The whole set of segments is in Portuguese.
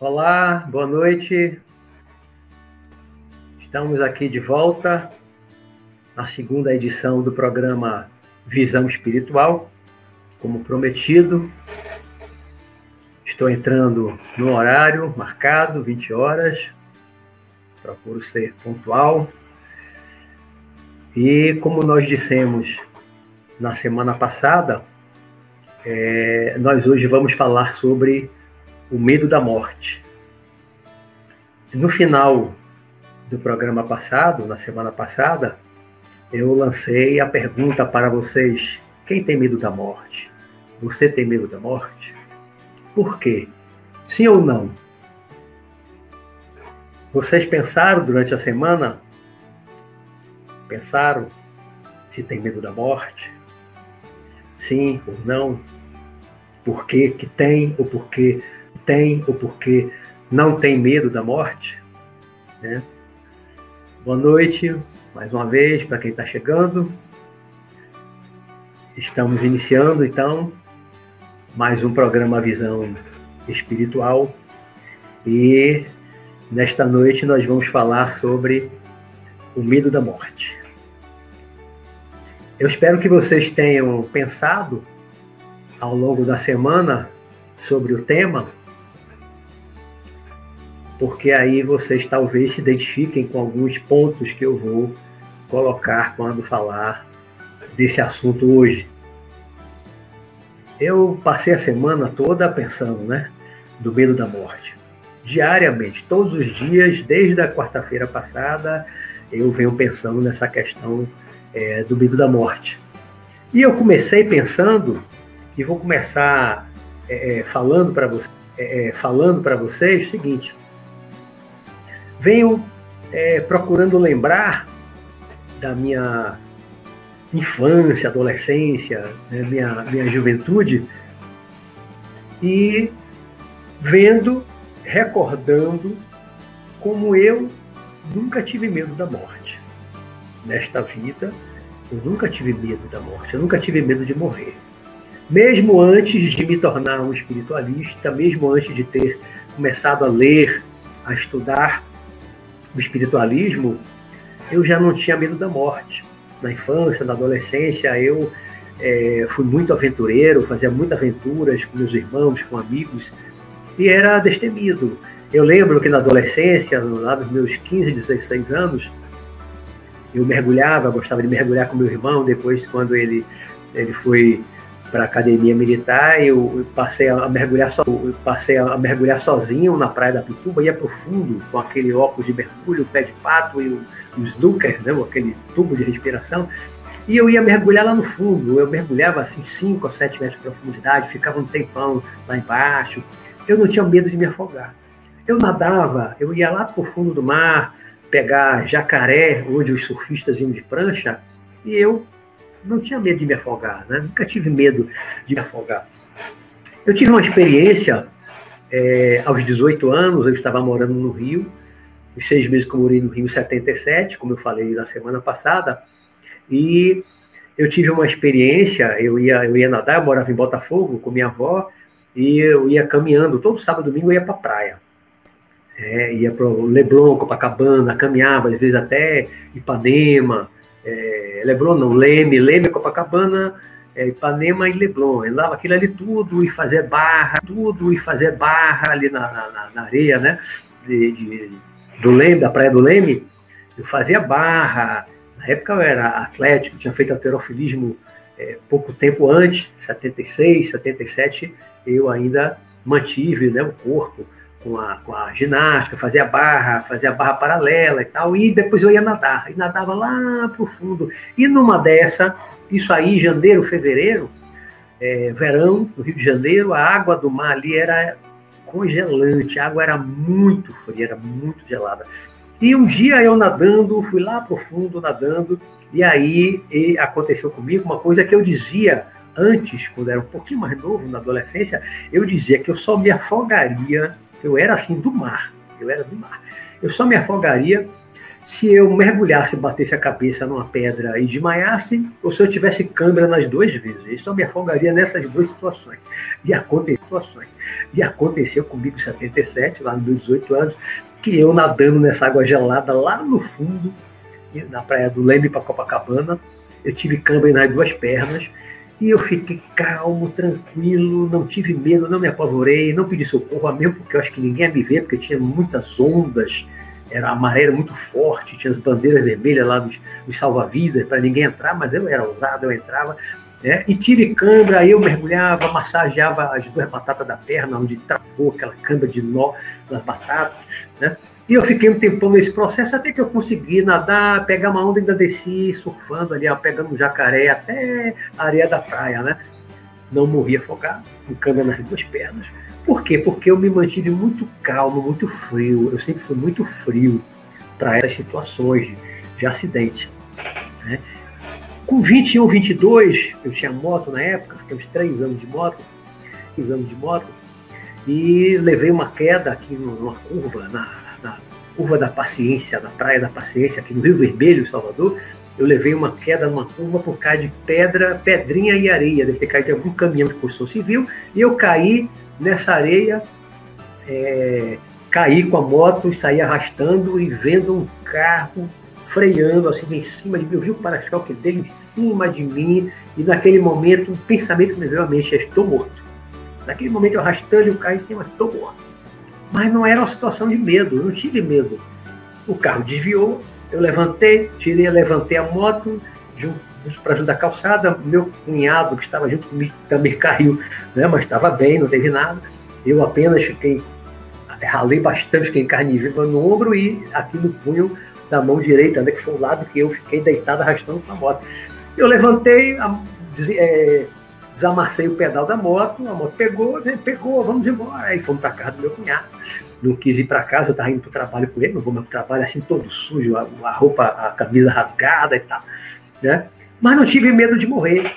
Olá, boa noite. Estamos aqui de volta na segunda edição do programa Visão Espiritual. Como prometido, estou entrando no horário marcado, 20 horas. Procuro ser pontual. E como nós dissemos na semana passada, é, nós hoje vamos falar sobre o medo da morte. No final do programa passado, na semana passada, eu lancei a pergunta para vocês: quem tem medo da morte? Você tem medo da morte? Por quê? Sim ou não? Vocês pensaram durante a semana? Pensaram se tem medo da morte? Sim ou não? Por que, que tem ou por que tem ou porque não tem medo da morte. Né? Boa noite, mais uma vez, para quem está chegando. Estamos iniciando, então, mais um programa Visão Espiritual. E nesta noite nós vamos falar sobre o medo da morte. Eu espero que vocês tenham pensado ao longo da semana sobre o tema porque aí vocês talvez se identifiquem com alguns pontos que eu vou colocar quando falar desse assunto hoje. Eu passei a semana toda pensando, né, do medo da morte. Diariamente, todos os dias, desde a quarta-feira passada, eu venho pensando nessa questão é, do medo da morte. E eu comecei pensando, e vou começar é, é falando para você, é, é, falando para vocês o seguinte: venho é, procurando lembrar da minha infância, adolescência, né, minha, minha juventude, e vendo, recordando como eu nunca tive medo da morte. Nesta vida, eu nunca tive medo da morte, eu nunca tive medo de morrer. Mesmo antes de me tornar um espiritualista, mesmo antes de ter começado a ler, a estudar o espiritualismo, eu já não tinha medo da morte. Na infância, na adolescência, eu é, fui muito aventureiro, fazia muitas aventuras com meus irmãos, com amigos, e era destemido. Eu lembro que na adolescência, lá dos meus 15, 16 anos, eu mergulhava, gostava de mergulhar com meu irmão, depois quando ele, ele foi para a academia militar, eu passei a mergulhar so, passei a mergulhar sozinho na praia da Pituba, ia profundo com aquele óculos de mergulho, o pé de pato e o, o snooker, né, aquele tubo de respiração, e eu ia mergulhar lá no fundo. Eu mergulhava assim 5 ou 7 metros de profundidade, ficava um tempão lá embaixo. Eu não tinha medo de me afogar. Eu nadava, eu ia lá para o fundo do mar, pegar jacaré, onde os surfistas iam de prancha, e eu não tinha medo de me afogar, né? nunca tive medo de me afogar. Eu tive uma experiência é, aos 18 anos, eu estava morando no Rio, os seis meses que eu morei no Rio, 77, como eu falei na semana passada, e eu tive uma experiência, eu ia, eu ia nadar, eu morava em Botafogo com minha avó, e eu ia caminhando, todo sábado e domingo eu ia para a praia. É, ia para o Leblon, Copacabana, caminhava, às vezes até Ipanema, é, Leblon não, Leme, Leme, Copacabana, é, Ipanema e Leblon. Eu andava aquilo ali tudo e fazer barra, tudo e fazer barra ali na, na, na areia, né? De, de, do Leme, da Praia do Leme. Eu fazia barra. Na época eu era atlético, tinha feito alterofilismo é, pouco tempo antes, 76, 77, eu ainda mantive né, o corpo com a, com a ginástica, fazia barra, fazia barra paralela e tal, e depois eu ia nadar, e nadava lá para o fundo. E numa dessa, isso aí, janeiro, fevereiro, é, verão, no Rio de Janeiro, a água do mar ali era congelante, a água era muito fria, era muito gelada. E um dia eu nadando, fui lá para o fundo nadando, e aí e aconteceu comigo uma coisa que eu dizia antes, quando era um pouquinho mais novo, na adolescência, eu dizia que eu só me afogaria eu era assim do mar, eu era do mar. Eu só me afogaria se eu mergulhasse batesse a cabeça numa pedra e desmaiasse, ou se eu tivesse câmera nas duas vezes. Isso me afogaria nessas duas situações. E aconteceu, situações. E aconteceu comigo em 77, lá nos 18 anos, que eu nadando nessa água gelada lá no fundo, na praia do Leme para Copacabana, eu tive câmera nas duas pernas, e eu fiquei calmo, tranquilo, não tive medo, não me apavorei, não pedi socorro, mesmo porque eu acho que ninguém ia me ver, porque tinha muitas ondas era a maré era muito forte, tinha as bandeiras vermelhas lá dos, dos salva-vidas para ninguém entrar, mas eu era ousado, eu entrava. Né? E tive câimbra, eu mergulhava, massageava as duas batatas da perna, onde travou aquela câimbra de nó nas batatas. Né? E eu fiquei um tempão nesse processo até que eu consegui nadar, pegar uma onda ainda desci, surfando ali, ó, pegando um jacaré até a areia da praia. Né? Não morri afogado, com câimbra nas duas pernas. Por quê? Porque eu me mantive muito calmo, muito frio. Eu sempre fui muito frio para essas situações de, de acidente. Né? Com 21, 22, eu tinha moto na época, fiquei uns 3 anos de moto, 3 anos de moto, e levei uma queda aqui numa curva, na curva da Paciência, na Praia da Paciência, aqui no Rio Vermelho, em Salvador, eu levei uma queda numa curva por causa de pedra, pedrinha e areia. Deve ter caído de algum caminhão de construção civil. E eu caí nessa areia, é, caí com a moto e saí arrastando e vendo um carro freando assim em cima de mim. Eu vi o para-choque dele em cima de mim e naquele momento um pensamento que me veio à mente é estou morto. Naquele momento eu arrastando o carro em cima, estou morto. Mas não era uma situação de medo, eu não tive medo. O carro desviou, eu levantei, tirei, levantei a moto, para ajudar a calçada. Meu cunhado, que estava junto comigo, também caiu, né? mas estava bem, não teve nada. Eu apenas fiquei, ralei bastante, fiquei viva no ombro e aqui no punho da mão direita, né? que foi o lado que eu fiquei deitado arrastando com a moto. Eu levantei, é, desamassei o pedal da moto, a moto pegou, né? pegou, vamos embora. Aí fomos para casa do meu cunhado. Não quis ir para casa, eu estava indo para o trabalho com ele, não vou meu trabalho assim todo sujo, a, a roupa, a camisa rasgada e tal. Né? Mas não tive medo de morrer.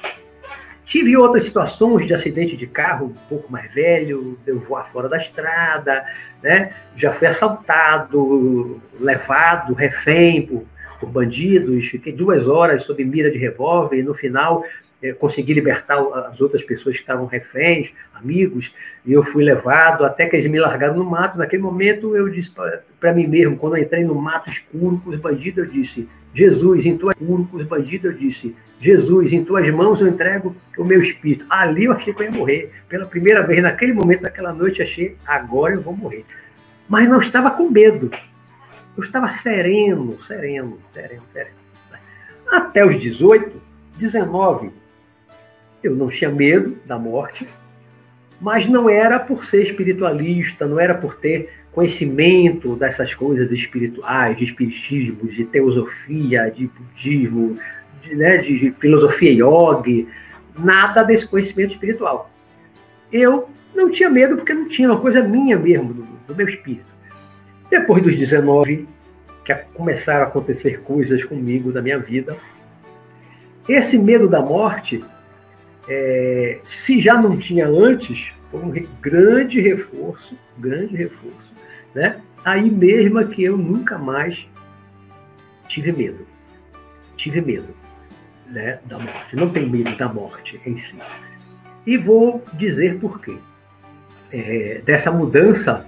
Tive outras situações de acidente de carro um pouco mais velho, eu voar fora da estrada, né? já fui assaltado, levado, refém por, por bandidos, fiquei duas horas sob mira de revólver e no final é, consegui libertar as outras pessoas que estavam reféns, amigos, e eu fui levado até que eles me largaram no mato. Naquele momento eu disse para mim mesmo, quando eu entrei no mato escuro com os bandidos, eu disse: Jesus, em tuas com os bandidos, eu disse: Jesus, em tuas mãos eu entrego o meu espírito. Ali eu achei que eu ia morrer. Pela primeira vez, naquele momento, naquela noite, achei: agora eu vou morrer. Mas não estava com medo. Eu estava sereno, sereno, sereno, sereno. Até os 18, 19, eu não tinha medo da morte, mas não era por ser espiritualista, não era por ter conhecimento dessas coisas espirituais, de espiritismo, de teosofia, de budismo, de, né, de filosofia yoga, nada desse conhecimento espiritual. Eu não tinha medo porque não tinha uma coisa minha mesmo, do, do meu espírito. Depois dos 19, que começaram a acontecer coisas comigo da minha vida, esse medo da morte é, se já não tinha antes, foi um grande reforço, grande reforço, né? Aí mesmo é que eu nunca mais tive medo, tive medo, né, da morte. Não tenho medo da morte em si. E vou dizer por quê é, dessa mudança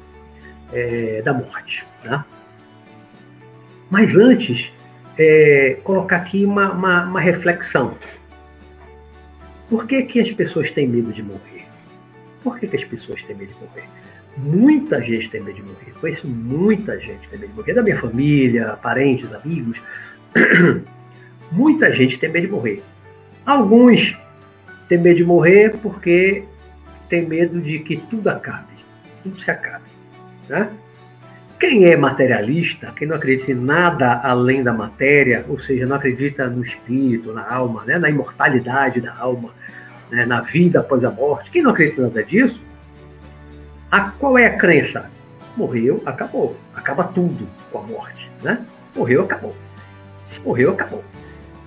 é, da morte, né? Mas antes, é, colocar aqui uma, uma, uma reflexão, por que, que as pessoas têm medo de morrer? Por que, que as pessoas têm medo de morrer? Muita gente tem medo de morrer. Conheço muita gente tem medo de morrer. Da minha família, parentes, amigos. muita gente tem medo de morrer. Alguns têm medo de morrer porque tem medo de que tudo acabe. Tudo se acabe. Né? Quem é materialista, quem não acredita em nada além da matéria, ou seja, não acredita no espírito, na alma, né, na imortalidade da alma, né, na vida após a morte, quem não acredita nada disso, a, qual é a crença? Morreu, acabou. Acaba tudo com a morte. Né? Morreu, acabou. Se morreu, acabou.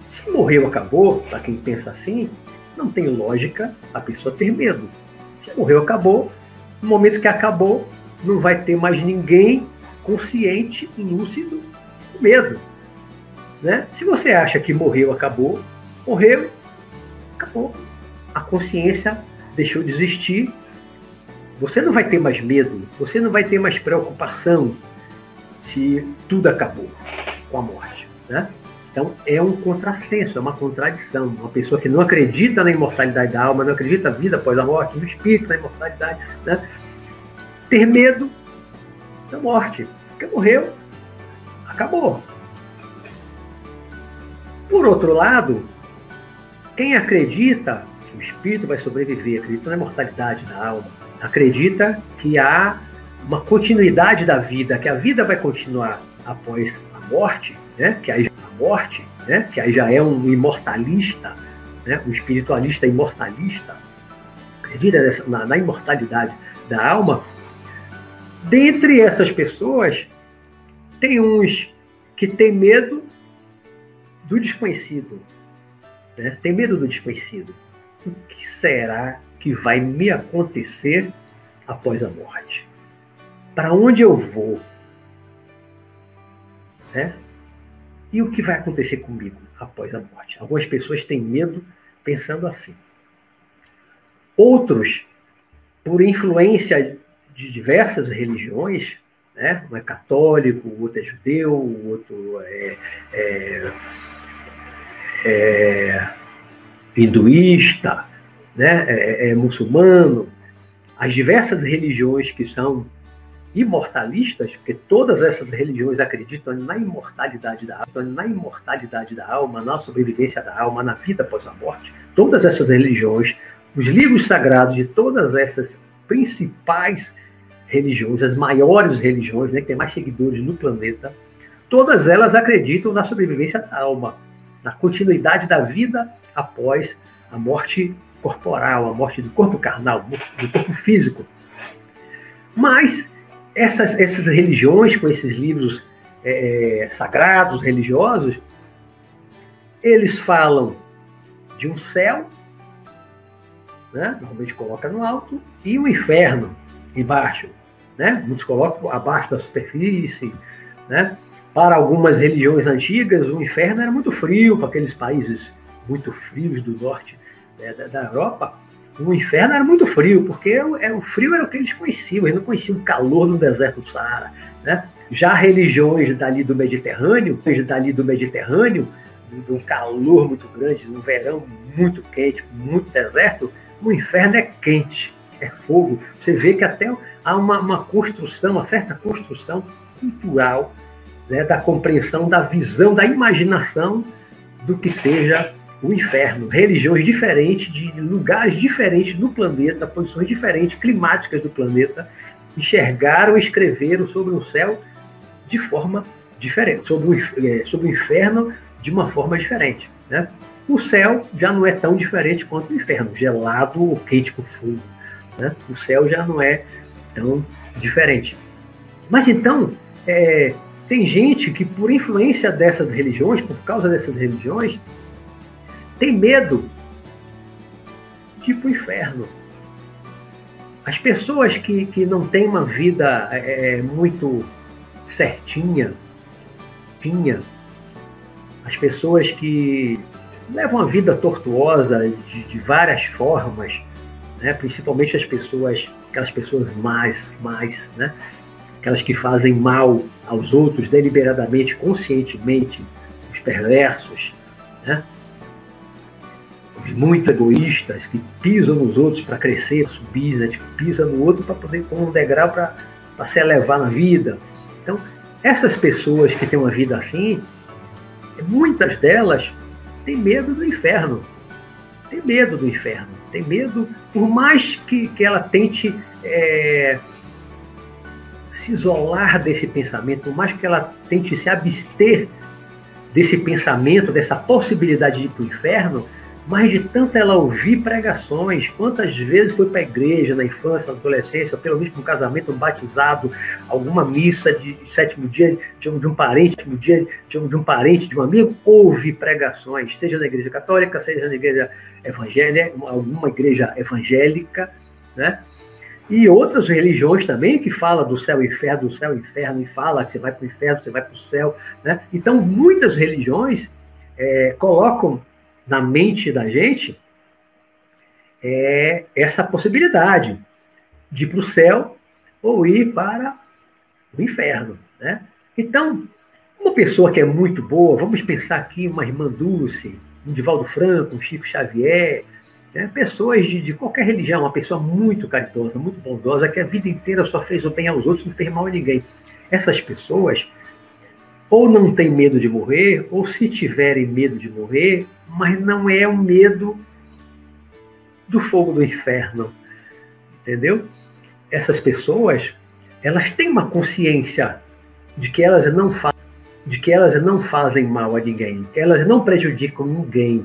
Se morreu, acabou, para quem pensa assim, não tem lógica a pessoa ter medo. Se morreu, acabou. No momento que acabou, não vai ter mais ninguém consciente, lúcido, O medo. Né? Se você acha que morreu, acabou, morreu, acabou. A consciência deixou de existir. Você não vai ter mais medo, você não vai ter mais preocupação se tudo acabou com a morte. Né? Então é um contrassenso, é uma contradição. Uma pessoa que não acredita na imortalidade da alma, não acredita na vida após a morte, no espírito, na imortalidade, né? ter medo da morte. Porque morreu, acabou. Por outro lado, quem acredita o espírito vai sobreviver, acredita na imortalidade da alma, acredita que há uma continuidade da vida, que a vida vai continuar após a morte, né? que aí a morte, né? que aí já é um imortalista, né? um espiritualista imortalista, acredita nessa, na, na imortalidade da alma, dentre essas pessoas, tem uns que têm medo do desconhecido. Né? Tem medo do desconhecido. O que será que vai me acontecer após a morte? Para onde eu vou? Né? E o que vai acontecer comigo após a morte? Algumas pessoas têm medo pensando assim. Outros, por influência de diversas religiões, né? um é católico, o outro é judeu, o outro é, é, é hinduísta, né? É, é, muçulmano, as diversas religiões que são imortalistas, porque todas essas religiões acreditam na imortalidade da alma, na imortalidade da alma, na sobrevivência da alma, na vida após a morte. Todas essas religiões, os livros sagrados de todas essas principais religiões, as maiores religiões, né, que tem mais seguidores no planeta, todas elas acreditam na sobrevivência da alma, na continuidade da vida após a morte corporal, a morte do corpo carnal, do corpo físico. Mas essas, essas religiões, com esses livros é, sagrados, religiosos, eles falam de um céu, né? normalmente coloca no alto, e um inferno embaixo. Né? Muitos colocam abaixo da superfície. Né? Para algumas religiões antigas, o inferno era muito frio, para aqueles países muito frios do norte né, da, da Europa o inferno era muito frio, porque o, é, o frio era o que eles conheciam, eles não conheciam o calor no deserto do Saara. Né? Já religiões dali do Mediterrâneo, dali do Mediterrâneo, de um calor muito grande, um verão muito quente, muito deserto, o inferno é quente, é fogo. Você vê que até há uma, uma construção, uma certa construção cultural né, da compreensão, da visão, da imaginação do que seja o inferno, religiões diferentes, de lugares diferentes do planeta, posições diferentes, climáticas do planeta, enxergaram escreveram sobre o céu de forma diferente, sobre o, é, sobre o inferno de uma forma diferente. Né? O céu já não é tão diferente quanto o inferno, gelado ou quente com fogo. Né? O céu já não é tão diferente. Mas então, é, tem gente que, por influência dessas religiões, por causa dessas religiões, tem medo tipo inferno. As pessoas que, que não têm uma vida é, é, muito certinha, tinha, as pessoas que levam a vida tortuosa de, de várias formas, né? principalmente as pessoas, aquelas pessoas mais, mais, né? Aquelas que fazem mal aos outros deliberadamente, conscientemente, os perversos, né? muito egoístas, que pisam nos outros para crescer, subir, né? Tipo, pisa no outro para poder como um degrau para se elevar na vida. Então, essas pessoas que têm uma vida assim, muitas delas têm medo do inferno. Tem medo do inferno. Tem medo, por mais que, que ela tente é, se isolar desse pensamento, por mais que ela tente se abster desse pensamento, dessa possibilidade de ir para o inferno, mas de tanto ela ouvir pregações, quantas vezes foi para a igreja na infância, na adolescência, pelo menos para um casamento, um batizado, alguma missa de sétimo dia de um, parente, de um dia de um parente, de um amigo, ouve pregações, seja na igreja católica, seja na igreja evangélica, alguma igreja evangélica, né? E outras religiões também que falam do céu e inferno, do céu e inferno, e fala que você vai para o inferno, você vai para o céu. Né? Então, muitas religiões é, colocam na mente da gente é, essa possibilidade de ir para o céu ou ir para o inferno. Né? Então, uma pessoa que é muito boa, vamos pensar aqui uma irmã Dulce, um Divaldo Franco, um Chico Xavier, né? pessoas de, de, qualquer religião, uma pessoa muito caridosa, muito bondosa, que a vida inteira só fez o bem aos outros, não fez mal a ninguém. Essas pessoas ou não têm medo de morrer, ou se tiverem medo de morrer, mas não é o medo do fogo do inferno, entendeu? Essas pessoas, elas têm uma consciência de que elas não fazem, de que elas não fazem mal a ninguém, elas não prejudicam ninguém.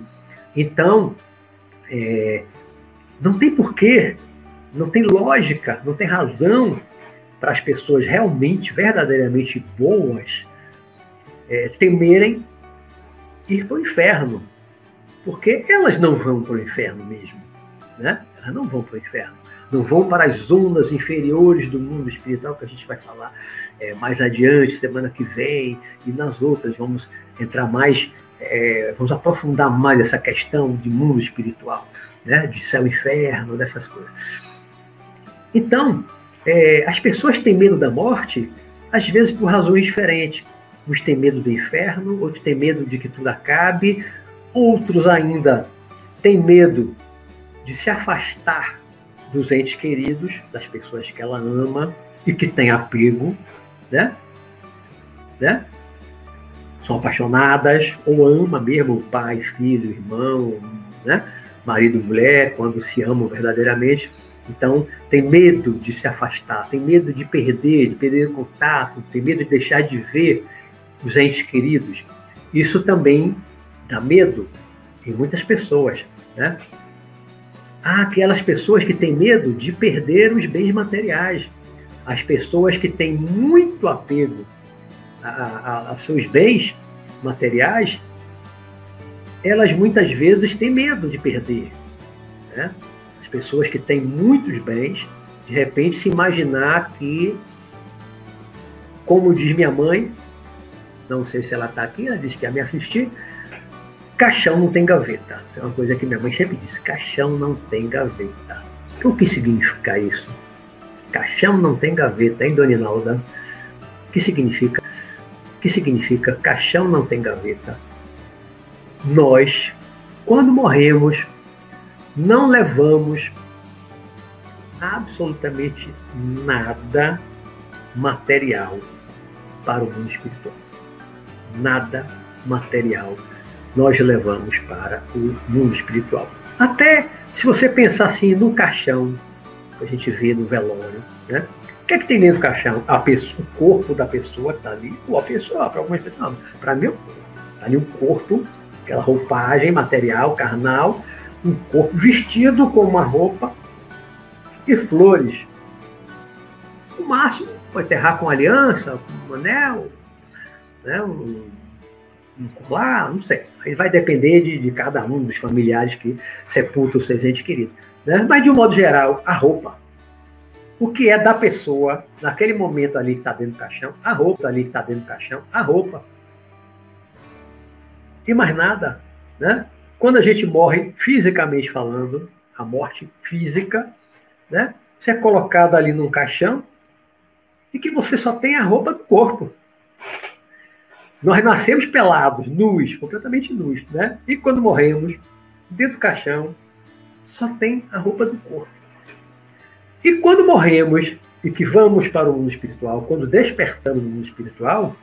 Então, é, não tem porquê, não tem lógica, não tem razão para as pessoas realmente, verdadeiramente boas, é, temerem ir para o inferno. Porque elas não vão para o inferno mesmo. Né? Elas não vão para o inferno. Não vão para as zonas inferiores do mundo espiritual, que a gente vai falar é, mais adiante, semana que vem, e nas outras vamos entrar mais é, vamos aprofundar mais essa questão de mundo espiritual, né? de céu e inferno, dessas coisas. Então, é, as pessoas têm medo da morte, às vezes por razões diferentes. Uns têm medo do inferno, outros têm medo de que tudo acabe, outros ainda têm medo de se afastar dos entes queridos, das pessoas que ela ama e que tem apego, né? né? São apaixonadas ou ama mesmo pai, filho, irmão, né? marido mulher, quando se amam verdadeiramente. Então, tem medo de se afastar, tem medo de perder, de perder o contato, tem medo de deixar de ver os entes queridos. Isso também dá medo em muitas pessoas. Né? Há aquelas pessoas que têm medo de perder os bens materiais. As pessoas que têm muito apego a, a, a seus bens materiais, elas muitas vezes têm medo de perder. Né? As pessoas que têm muitos bens, de repente se imaginar que, como diz minha mãe, não sei se ela está aqui, ela disse que ia me assistir, caixão não tem gaveta. É uma coisa que minha mãe sempre disse, caixão não tem gaveta. O que significa isso? Caixão não tem gaveta, hein, Dona Inalda? O que significa que significa caixão não tem gaveta. Nós, quando morremos, não levamos absolutamente nada material para o mundo espiritual. Nada material nós levamos para o mundo espiritual. Até se você pensar assim no caixão que a gente vê no velório, né? Que é que tem dentro do caixão? A pessoa, o corpo da pessoa está ali, ou a pessoa, para algumas pessoas, para mim, está ali o corpo, aquela roupagem material, carnal, um corpo vestido com uma roupa e flores. O máximo, pode enterrar com aliança, com um anel, né, um, um colar, não sei. Aí vai depender de, de cada um dos familiares que sepultam os seus entes queridos. Né? Mas, de um modo geral, a roupa o que é da pessoa naquele momento ali que está dentro do caixão, a roupa ali que está dentro do caixão, a roupa. E mais nada, né? Quando a gente morre, fisicamente falando, a morte física, né? Você é colocado ali num caixão e que você só tem a roupa do corpo. Nós nascemos pelados, nus, completamente nus, né? E quando morremos, dentro do caixão, só tem a roupa do corpo. E quando morremos e que vamos para o mundo espiritual, quando despertamos no mundo espiritual,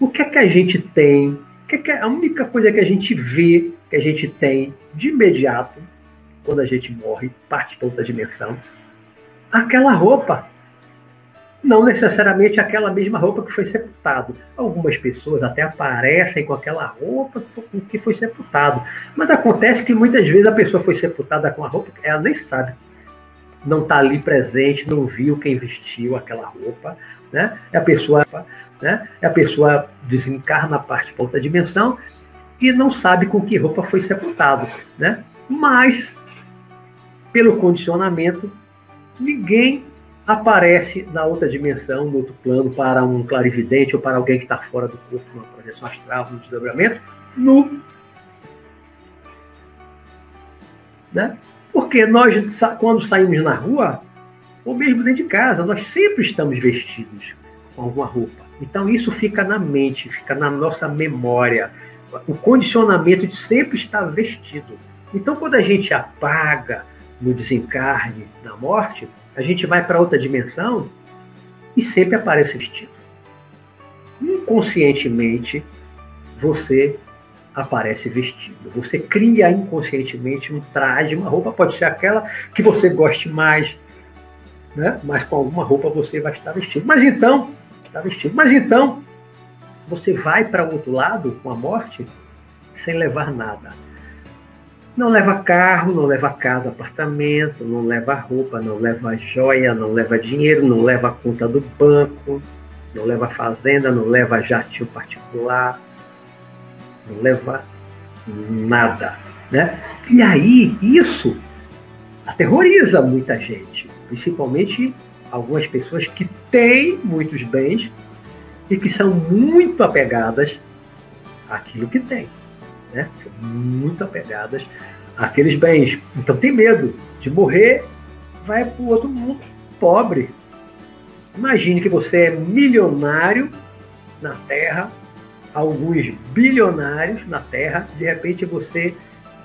o que é que a gente tem? O que é, que é a única coisa que a gente vê, que a gente tem de imediato, quando a gente morre, parte para outra dimensão, aquela roupa. Não necessariamente aquela mesma roupa que foi sepultado. Algumas pessoas até aparecem com aquela roupa que foi sepultado. Mas acontece que muitas vezes a pessoa foi sepultada com a roupa, ela nem sabe não está ali presente, não viu quem vestiu aquela roupa, né? E a pessoa, né? E a pessoa desencarna a parte para outra dimensão e não sabe com que roupa foi sepultado, né? Mas pelo condicionamento ninguém aparece na outra dimensão, no outro plano, para um clarividente ou para alguém que está fora do corpo, numa projeção astral, num desdobramento, nu. Né? Porque nós, quando saímos na rua, ou mesmo dentro de casa, nós sempre estamos vestidos com alguma roupa. Então isso fica na mente, fica na nossa memória. O condicionamento de sempre estar vestido. Então quando a gente apaga no desencarne, na morte, a gente vai para outra dimensão e sempre aparece vestido. Inconscientemente, você aparece vestido. Você cria inconscientemente um traje, uma roupa, pode ser aquela que você goste mais, né? mas com alguma roupa você vai estar vestido. Mas então, está vestido. Mas então, você vai para o outro lado com a morte sem levar nada. Não leva carro, não leva casa, apartamento, não leva roupa, não leva joia, não leva dinheiro, não leva conta do banco, não leva fazenda, não leva jatinho particular, não leva nada. Né? E aí, isso aterroriza muita gente, principalmente algumas pessoas que têm muitos bens e que são muito apegadas àquilo que têm né? muito apegadas àqueles bens. Então tem medo de morrer, vai para o outro mundo pobre. Imagine que você é milionário na Terra, alguns bilionários na Terra, de repente você,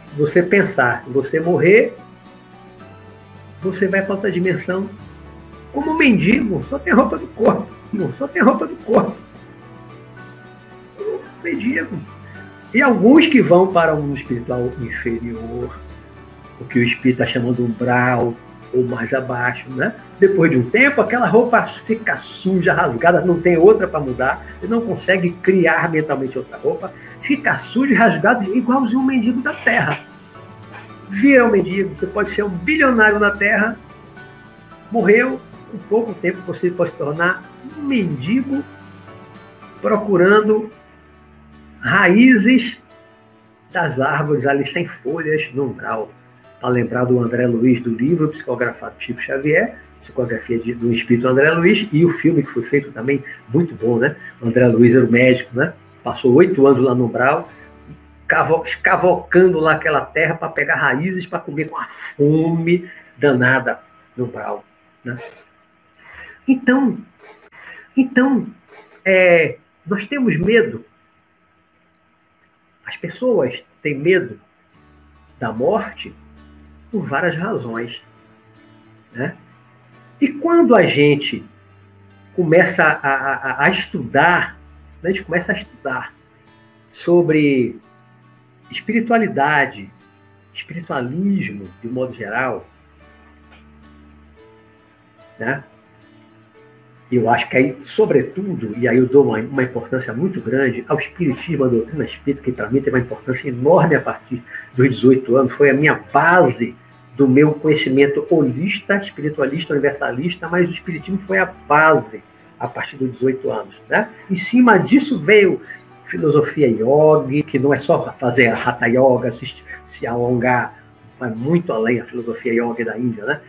se você pensar, você morrer, você vai para outra dimensão como um mendigo, só tem roupa do corpo, só tem roupa do corpo. Um mendigo. E alguns que vão para mundo espiritual inferior, o que o espírito está chamando umbral, ou mais abaixo, né? Depois de um tempo, aquela roupa fica suja, rasgada, não tem outra para mudar, ele não consegue criar mentalmente outra roupa, fica sujo e rasgado, igualzinho um mendigo da terra. Vira um mendigo, você pode ser um bilionário na terra, morreu, com pouco tempo você pode se tornar um mendigo procurando raízes das árvores ali sem folhas no umbral. Para lembrar do André Luiz do livro psicografado Chico Xavier, psicografia de, do espírito André Luiz, e o filme que foi feito também, muito bom, né? André Luiz era o médico, né? Passou oito anos lá no umbral, escavocando lá aquela terra para pegar raízes para comer com a fome danada no umbral. Né? Então, então é, nós temos medo as pessoas têm medo da morte por várias razões. Né? E quando a gente começa a, a, a estudar, né, a gente começa a estudar sobre espiritualidade, espiritualismo de modo geral, né? Eu acho que aí, sobretudo, e aí eu dou uma, uma importância muito grande ao espiritismo, à doutrina espírita, que para mim teve uma importância enorme a partir dos 18 anos, foi a minha base do meu conhecimento holista, espiritualista, universalista, mas o espiritismo foi a base a partir dos 18 anos. Né? Em cima disso veio filosofia yoga, que não é só fazer a hatha yoga, se, se alongar, vai muito além a filosofia yoga da Índia, né?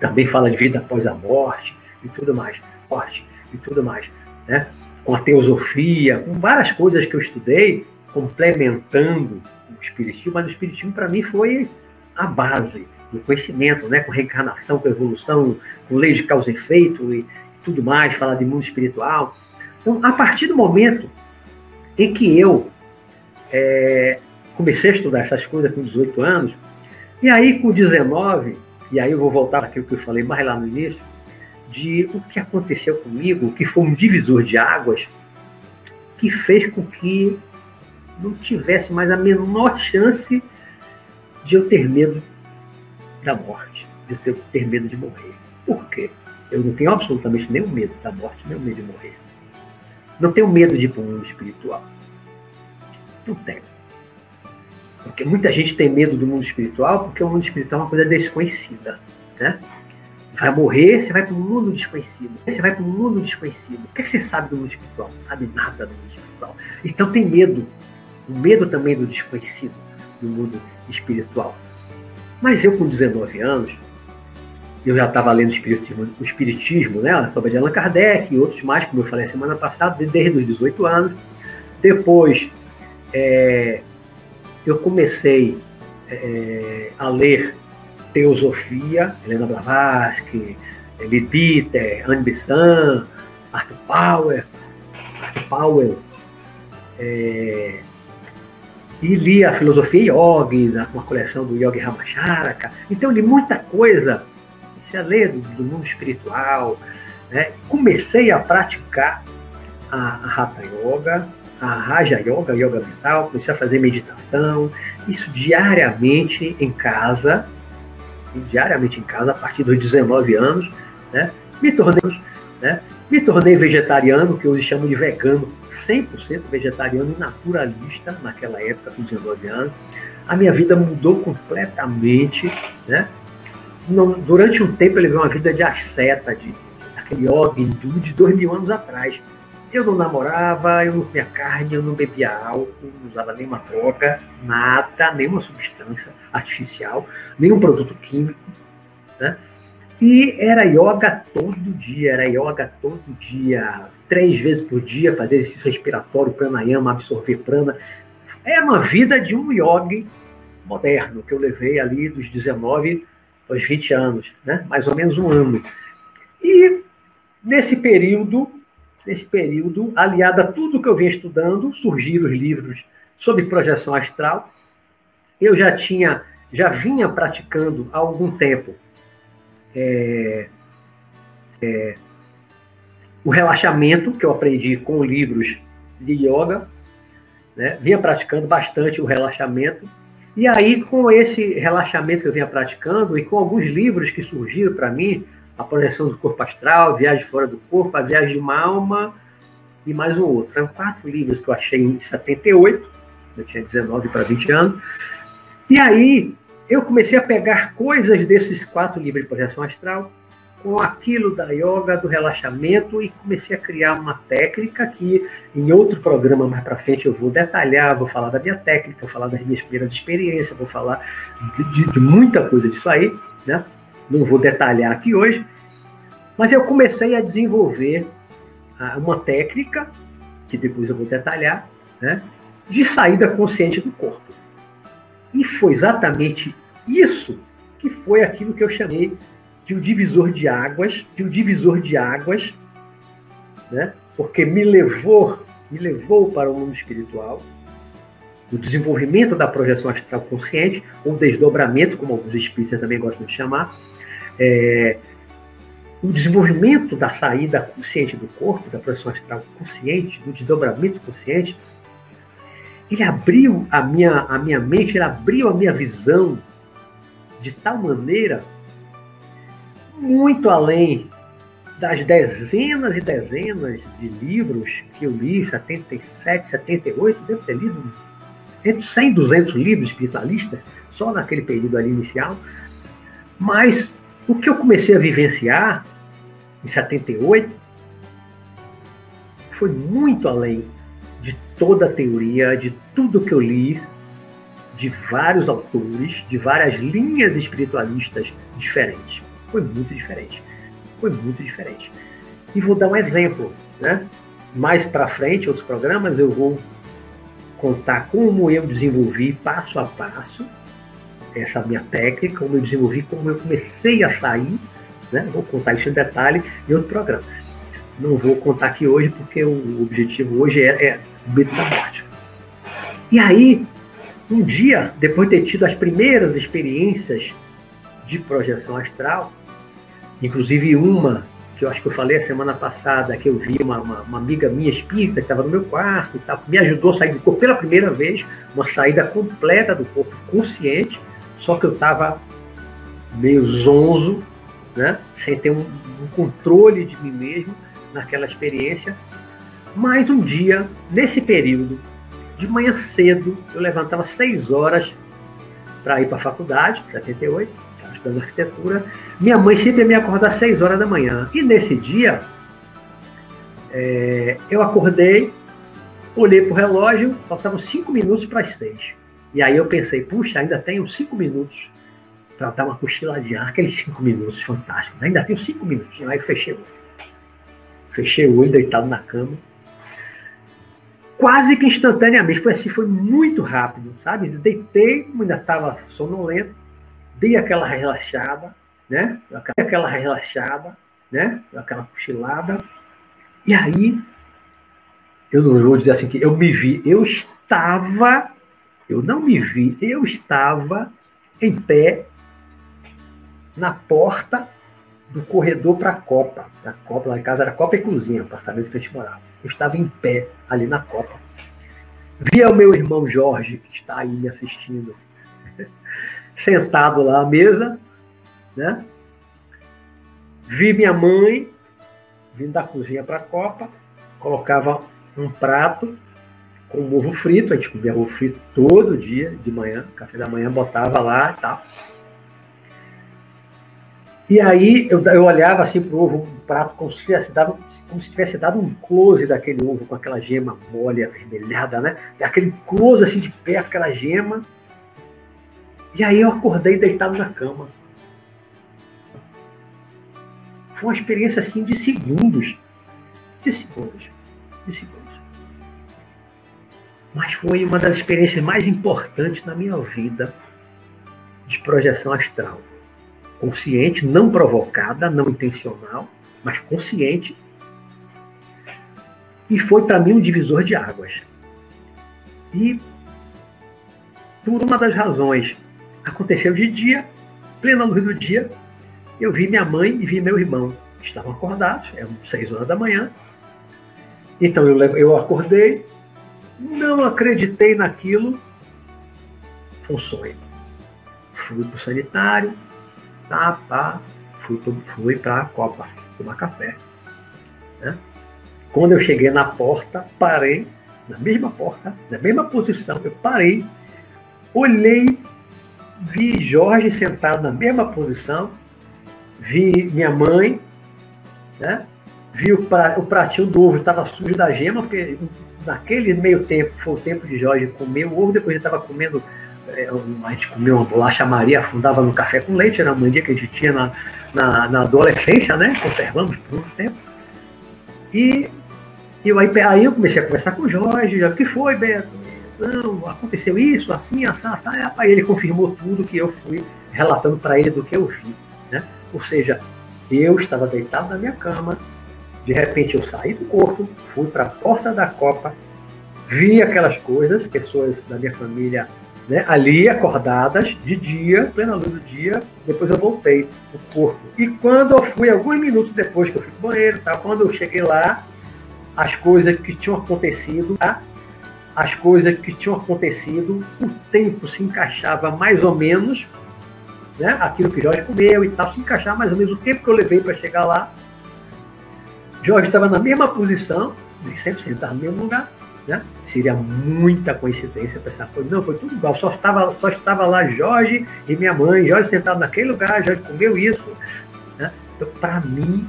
Também fala de vida após a morte e tudo mais esporte e tudo mais, né? com a teosofia, com várias coisas que eu estudei, complementando o espiritismo, mas o espiritismo para mim foi a base do conhecimento, né? com reencarnação, com evolução, com lei de causa e efeito e tudo mais, falar de mundo espiritual. Então, a partir do momento em que eu é, comecei a estudar essas coisas com 18 anos, e aí com 19, e aí eu vou voltar àquilo que eu falei mais lá no início, de o que aconteceu comigo, que foi um divisor de águas, que fez com que não tivesse mais a menor chance de eu ter medo da morte, de eu ter, medo de morrer. Por quê? Eu não tenho absolutamente nenhum medo da morte, nenhum medo de morrer. Não tenho medo de ir para o mundo espiritual. Não tenho. Porque muita gente tem medo do mundo espiritual porque o mundo espiritual é uma coisa desconhecida. Né? Vai morrer, você vai para um mundo desconhecido. Você vai para um mundo desconhecido. O que, é que você sabe do mundo espiritual? Não sabe nada do mundo espiritual. Então tem medo. O medo também do desconhecido, do mundo espiritual. Mas eu, com 19 anos, eu já estava lendo o espiritismo, o espiritismo, né, a obra de Allan Kardec e outros mais, como eu falei semana passada, desde os 18 anos. Depois, é, eu comecei é, a ler teosofia, Helena Blavatsky, Lee Peter, Anne Besant, Arthur Power, Arthur Powell, é, e li a filosofia yogi, uma coleção do Yogi Ramacharaka. Então, li muita coisa, comecei a ler do, do mundo espiritual, né? comecei a praticar a, a Hatha Yoga, a Raja Yoga, Yoga Mental, comecei a fazer meditação, isso diariamente em casa, diariamente em casa, a partir dos 19 anos, né? me tornei, né? me tornei vegetariano, que hoje chamo de vegano, 100% vegetariano e naturalista naquela época, com 19 anos. A minha vida mudou completamente, né? Não, durante um tempo eu levei uma vida de asceta, de, aquele yoga hindu de dois mil anos atrás. Eu não namorava, eu não comia carne, eu não bebia álcool, não usava nenhuma droga, nada, nenhuma substância artificial, nenhum produto químico. Né? E era yoga todo dia, era yoga todo dia, três vezes por dia, fazer exercício respiratório, pranayama, absorver prana. É uma vida de um yogi moderno, que eu levei ali dos 19 aos 20 anos, né? mais ou menos um ano. E nesse período, nesse período, aliado a tudo que eu vinha estudando, surgiram os livros sobre projeção astral. Eu já tinha, já vinha praticando há algum tempo é, é, o relaxamento, que eu aprendi com livros de yoga, né? vinha praticando bastante o relaxamento. E aí, com esse relaxamento que eu vinha praticando e com alguns livros que surgiram para mim, A Projeção do Corpo Astral, Viagem Fora do Corpo, A Viagem de uma Alma e mais um outro. Eram quatro livros que eu achei em 78, eu tinha 19 para 20 anos. E aí, eu comecei a pegar coisas desses quatro livros de projeção astral com aquilo da yoga, do relaxamento e comecei a criar uma técnica que em outro programa mais para frente eu vou detalhar, vou falar da minha técnica, vou falar das minhas primeiras experiências, vou falar de, de, de muita coisa disso aí, né? Não vou detalhar aqui hoje, mas eu comecei a desenvolver ah, uma técnica que depois eu vou detalhar, né? De saída consciente do corpo. E foi exatamente isso que foi aquilo que eu chamei de um divisor de águas, de um divisor de águas, né? Porque me levou, me levou para o mundo espiritual, o desenvolvimento da projeção astral consciente, ou desdobramento, como alguns espíritas também gostam de chamar, é, o desenvolvimento da saída consciente do corpo, da projeção astral consciente, do desdobramento consciente, ele abriu a minha, a minha mente, ele abriu a minha visão de tal maneira, muito além das dezenas e dezenas de livros que eu li, 77, 78, devo ter lido entre 100 e 200 livros espiritualistas, só naquele período ali inicial. Mas o que eu comecei a vivenciar em 78 foi muito além de toda a teoria, de tudo que eu li, de vários autores, de várias linhas espiritualistas diferentes. Foi muito diferente. Foi muito diferente. E vou dar um exemplo, né? Mais para frente, outros programas, eu vou contar como eu desenvolvi passo a passo essa minha técnica, como eu desenvolvi, como eu comecei a sair, né? Vou contar isso em detalhe em outro programa. Não vou contar aqui hoje, porque o objetivo hoje é, é medo da morte. E aí, um dia, depois de ter tido as primeiras experiências de projeção astral, inclusive uma que eu acho que eu falei a semana passada, que eu vi uma, uma, uma amiga minha espírita que estava no meu quarto tal, me ajudou a sair do corpo pela primeira vez, uma saída completa do corpo consciente, só que eu estava meio zonzo, né? sem ter um, um controle de mim mesmo naquela experiência. Mas um dia, nesse período, de manhã cedo, eu levantava seis horas para ir para a faculdade, 78, estava estudando arquitetura. Minha mãe sempre me acordar às seis horas da manhã. E nesse dia, é, eu acordei, olhei para o relógio, faltavam cinco minutos para as seis. E aí eu pensei, puxa, ainda tenho cinco minutos para dar uma cochiladinha, aqueles cinco minutos fantásticos. Ainda tenho cinco minutos, aí fechei o olho. Fechei o olho, deitado na cama. Quase que instantaneamente, foi assim, foi muito rápido, sabe? Deitei, ainda estava sonolento, dei aquela relaxada, né? Aquela relaxada, né? Aquela cochilada. E aí, eu não vou dizer assim que eu me vi, eu estava, eu não me vi, eu estava em pé na porta do corredor para a Copa. A Copa lá em casa era Copa e Cozinha, apartamento que a gente morava. Eu estava em pé ali na Copa. Via o meu irmão Jorge, que está aí me assistindo, sentado lá à mesa, né? Vi minha mãe vindo da cozinha para a Copa, colocava um prato com ovo frito, a gente comia ovo frito todo dia de manhã, café da manhã botava lá e tal. E aí eu, eu olhava assim para o ovo, um prato, como se, tivesse dado, como se tivesse dado um close daquele ovo com aquela gema mole, avermelhada, né? Aquele close assim de perto, aquela gema. E aí eu acordei deitado na cama. Foi uma experiência assim de segundos. De segundos. De segundos. Mas foi uma das experiências mais importantes na minha vida de projeção astral consciente, não provocada, não intencional, mas consciente. E foi para mim um divisor de águas. E por uma das razões, aconteceu de dia, plena luz do dia, eu vi minha mãe e vi meu irmão. Estavam acordados, eram seis horas da manhã. Então eu, eu acordei, não acreditei naquilo, foi um sonho. Fui para o sanitário, tá, fui, fui para a Copa tomar café. Né? Quando eu cheguei na porta, parei, na mesma porta, na mesma posição, eu parei, olhei, vi Jorge sentado na mesma posição, vi minha mãe, né? vi o, pra, o pratinho do ovo estava sujo da gema, porque naquele meio tempo foi o tempo de Jorge comer o ovo, depois ele estava comendo é, a gente comia uma bolacha Maria, afundava no café com leite, era uma mania que a gente tinha na, na, na adolescência, né? Conservamos por muito tempo. E, eu, aí, aí eu comecei a conversar com o Jorge, o que foi, Beto? Não, aconteceu isso, assim, assim, assim. Aí ele confirmou tudo que eu fui relatando para ele do que eu vi, né? Ou seja, eu estava deitado na minha cama, de repente eu saí do corpo, fui para a porta da copa, vi aquelas coisas, pessoas da minha família né, ali acordadas de dia, plena luz do dia, depois eu voltei o corpo. E quando eu fui, alguns minutos depois que eu fui pro banheiro, tá, quando eu cheguei lá, as coisas que tinham acontecido, tá, as coisas que tinham acontecido, o tempo se encaixava mais ou menos, né, aquilo que Jorge comeu e tal, se encaixava mais ou menos o tempo que eu levei para chegar lá. Jorge estava na mesma posição, nem sempre sentado no mesmo lugar, né? Seria muita coincidência pensar, foi, não, foi tudo igual, só estava, só estava lá Jorge e minha mãe, Jorge sentado naquele lugar, Jorge comeu isso. Né? Então, para mim,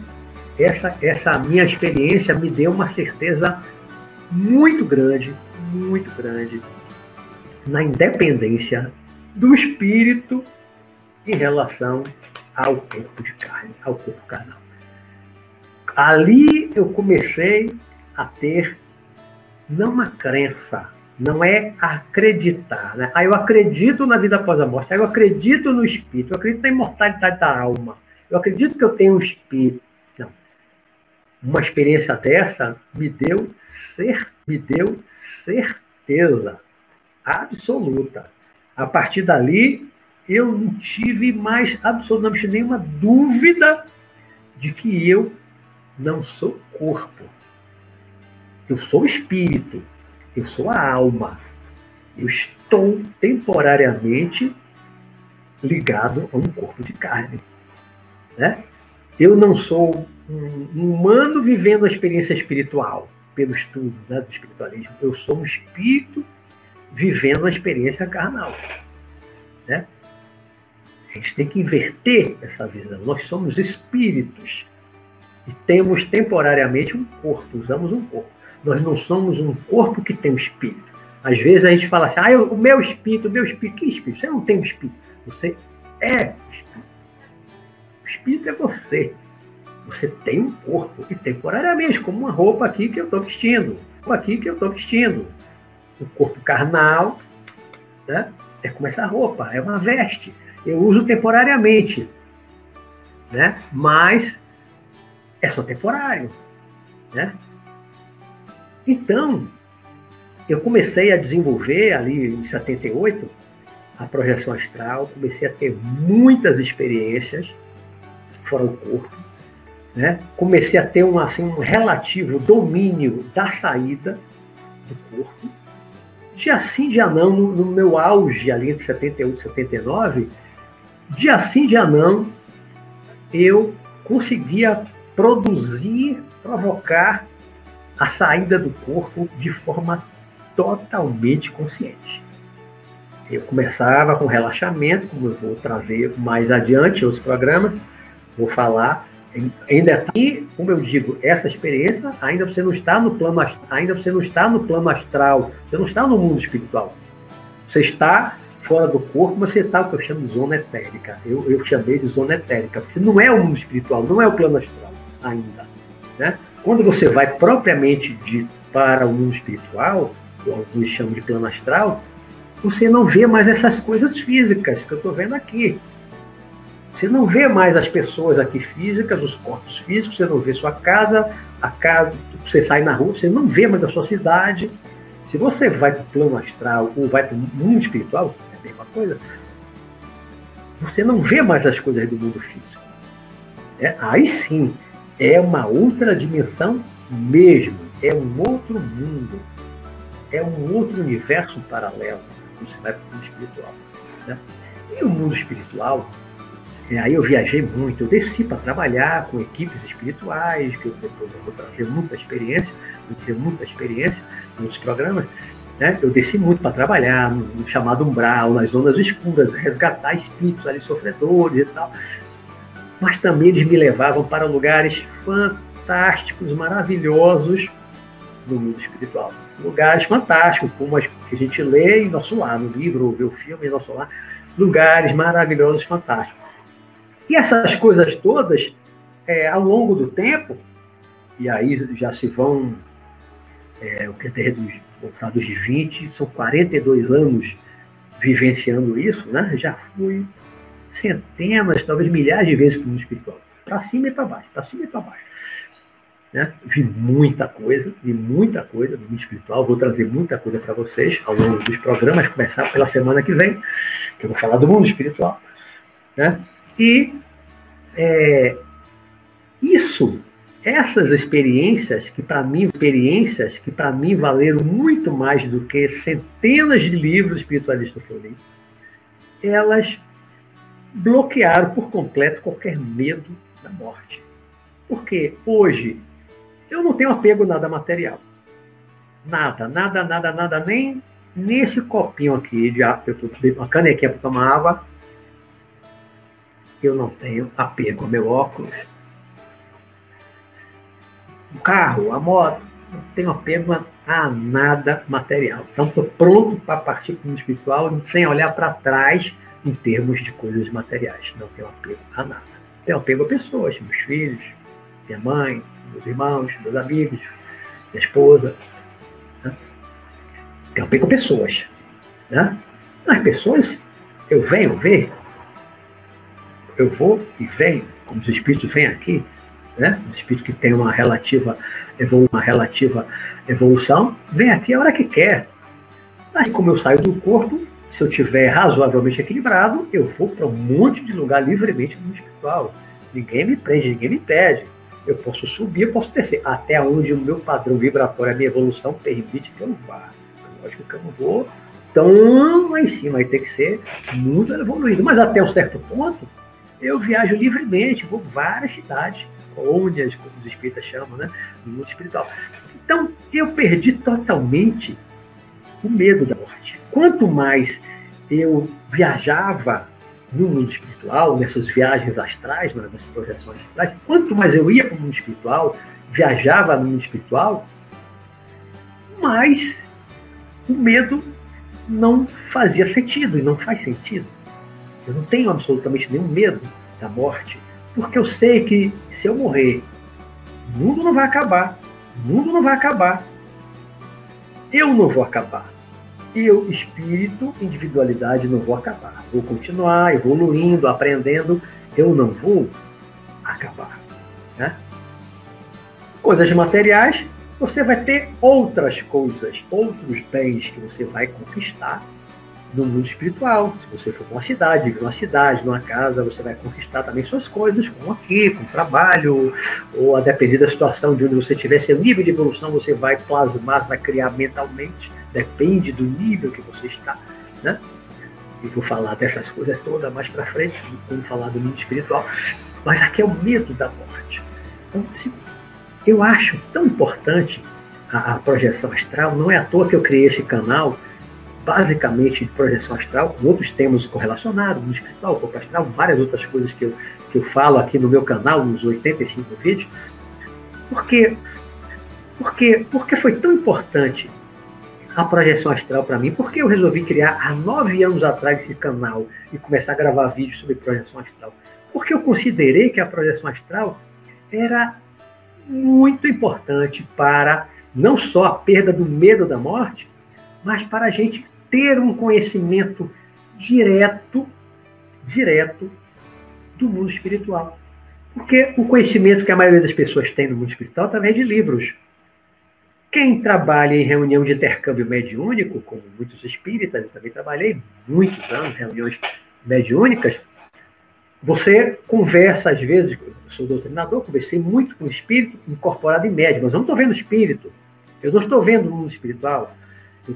essa, essa minha experiência me deu uma certeza muito grande, muito grande, na independência do espírito em relação ao corpo de carne, ao corpo carnal. Ali eu comecei a ter não uma crença, não é acreditar. Né? Ah, eu acredito na vida após a morte, ah, eu acredito no espírito, eu acredito na imortalidade da alma, eu acredito que eu tenho um espírito. Não. Uma experiência dessa me deu, ser, me deu certeza absoluta. A partir dali, eu não tive mais absolutamente nenhuma dúvida de que eu não sou corpo eu sou espírito, eu sou a alma. Eu estou temporariamente ligado a um corpo de carne. Né? Eu não sou um humano vivendo a experiência espiritual pelo estudo né, do espiritualismo. Eu sou um espírito vivendo a experiência carnal. Né? A gente tem que inverter essa visão. Nós somos espíritos e temos temporariamente um corpo, usamos um corpo. Nós não somos um corpo que tem um espírito. Às vezes a gente fala assim, ah, eu, o meu espírito, o meu espírito, que espírito? Você não tem um espírito. Você É. O espírito é você. Você tem um corpo e temporariamente, como uma roupa aqui que eu estou vestindo. Aqui que eu estou vestindo. O corpo carnal né, é como essa roupa, é uma veste. Eu uso temporariamente. Né? Mas é só temporário. Né? Então, eu comecei a desenvolver ali em 78 a projeção astral, comecei a ter muitas experiências fora do corpo, né? Comecei a ter um assim um relativo domínio da saída do corpo. Dia sim, dia não, no, no meu auge ali entre 78 e 79, dia sim, dia não, eu conseguia produzir, provocar a saída do corpo de forma totalmente consciente. Eu começava com relaxamento, como eu vou trazer mais adiante outros programas, vou falar em, detalhe. E, como eu digo, essa experiência ainda você não está no plano ainda você não está no plano astral, você não está no mundo espiritual. Você está fora do corpo, mas você está o que eu chamo de zona etérica. Eu, eu chamei de zona etérica, porque não é o mundo espiritual, não é o plano astral ainda. Né? Quando você vai propriamente dito para o mundo espiritual, que alguns chamam de plano astral, você não vê mais essas coisas físicas que eu estou vendo aqui. Você não vê mais as pessoas aqui físicas, os corpos físicos, você não vê sua casa, a casa, você sai na rua, você não vê mais a sua cidade. Se você vai para o plano astral ou vai para o mundo espiritual, é a mesma coisa, você não vê mais as coisas do mundo físico. É, aí sim, é uma outra dimensão mesmo, é um outro mundo, é um outro universo paralelo você vai para o mundo espiritual. Né? E o mundo espiritual, é, aí eu viajei muito, eu desci para trabalhar com equipes espirituais, que eu, depois eu vou trazer muita experiência, vou ter muita experiência nos programas. Né? Eu desci muito para trabalhar no, chamado umbral, nas zonas escuras, resgatar espíritos ali sofredores e tal. Mas também eles me levavam para lugares fantásticos, maravilhosos no mundo espiritual lugares fantásticos, como as que a gente lê em nosso lar, no livro, ou vê o filme em nosso lar, lugares maravilhosos, fantásticos. E essas coisas todas, é, ao longo do tempo, e aí já se vão, é, o que é dos, de 20, são 42 anos vivenciando isso, né? já fui centenas, talvez milhares de vezes para o mundo espiritual, para cima e para baixo, para cima e para baixo. Né? Vi muita coisa, vi muita coisa do mundo espiritual. Vou trazer muita coisa para vocês ao longo dos programas, começar pela semana que vem, que eu vou falar do mundo espiritual. Né? E é, isso, essas experiências, que para mim, experiências que para mim valeram muito mais do que centenas de livros espiritualistas que eu li, elas bloquearam por completo qualquer medo da morte. Porque hoje eu não tenho apego nada material. Nada, nada, nada, nada, nem nesse copinho aqui de água, uma canequinha para tomar água, eu não tenho apego ao meu óculos. O carro, a moto, não tenho apego a nada material. Então, estou pronto para partir para o mundo espiritual sem olhar para trás em termos de coisas materiais. Não tenho apego a nada. Tenho apego a pessoas, meus filhos, minha mãe, meus irmãos, meus amigos, minha esposa. Né? Tenho apego a pessoas. Né? As pessoas, eu venho ver, eu vou e venho, como os espíritos vêm aqui, né? os espíritos que têm uma relativa, uma relativa evolução, vem aqui a hora que quer. Assim como eu saio do corpo, se eu tiver razoavelmente equilibrado, eu vou para um monte de lugar livremente no espiritual. Ninguém me prende, ninguém me pede. Eu posso subir, eu posso descer, até onde o meu padrão vibratório, a minha evolução permite que eu vá. Lógico que eu não vou tão lá em cima, vai ter que ser muito evoluído. Mas até um certo ponto, eu viajo livremente, vou várias cidades, colônias, como os espíritas chamam, né? No mundo espiritual. Então, eu perdi totalmente o medo da morte. Quanto mais eu viajava no mundo espiritual, nessas viagens astrais, né, nessas projeções astrais, quanto mais eu ia para o mundo espiritual, viajava no mundo espiritual, mais o medo não fazia sentido e não faz sentido. Eu não tenho absolutamente nenhum medo da morte, porque eu sei que se eu morrer, o mundo não vai acabar. O mundo não vai acabar. Eu não vou acabar. Eu, espírito, individualidade, não vou acabar. Vou continuar evoluindo, aprendendo. Eu não vou acabar. Né? Coisas materiais, você vai ter outras coisas, outros bens que você vai conquistar no mundo espiritual. Se você for para uma cidade, viver numa cidade, numa casa, você vai conquistar também suas coisas, como aqui, com trabalho, ou a depender da situação de onde você estiver, seu nível de evolução você vai plasmar, vai criar mentalmente, depende do nível que você está, né? E vou falar dessas coisas todas mais para frente, quando falar do mundo espiritual. Mas aqui é o medo da morte. Então, eu acho tão importante a, a projeção astral, não é à toa que eu criei esse canal, basicamente de projeção astral, com outros temas correlacionados, no espiritual, corpo astral, várias outras coisas que eu, que eu falo aqui no meu canal, nos 85 vídeos. Por quê? Porque, porque foi tão importante a projeção astral para mim? Porque eu resolvi criar há nove anos atrás esse canal e começar a gravar vídeos sobre projeção astral? Porque eu considerei que a projeção astral era muito importante para não só a perda do medo da morte, mas para a gente ter um conhecimento direto, direto do mundo espiritual. Porque o conhecimento que a maioria das pessoas tem no mundo espiritual é através de livros. Quem trabalha em reunião de intercâmbio mediúnico, como muitos espíritas, eu também trabalhei muitos anos em reuniões mediúnicas, você conversa, às vezes, eu sou doutrinador, conversei muito com o espírito incorporado em médium, mas eu não estou vendo o espírito. Eu não estou vendo o mundo espiritual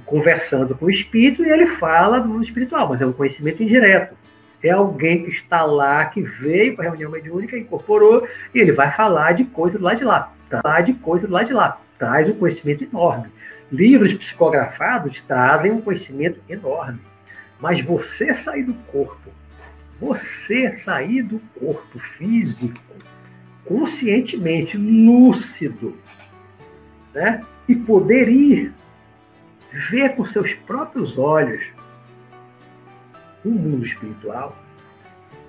conversando com o espírito e ele fala do mundo espiritual, mas é um conhecimento indireto. É alguém que está lá, que veio para a reunião mediúnica, incorporou, e ele vai falar de coisa do lado de lá, falar de coisa do lado de lá. Traz um conhecimento enorme. Livros psicografados trazem um conhecimento enorme. Mas você sair do corpo, você sair do corpo físico, conscientemente, lúcido, né? e poder ir ver com seus próprios olhos o mundo espiritual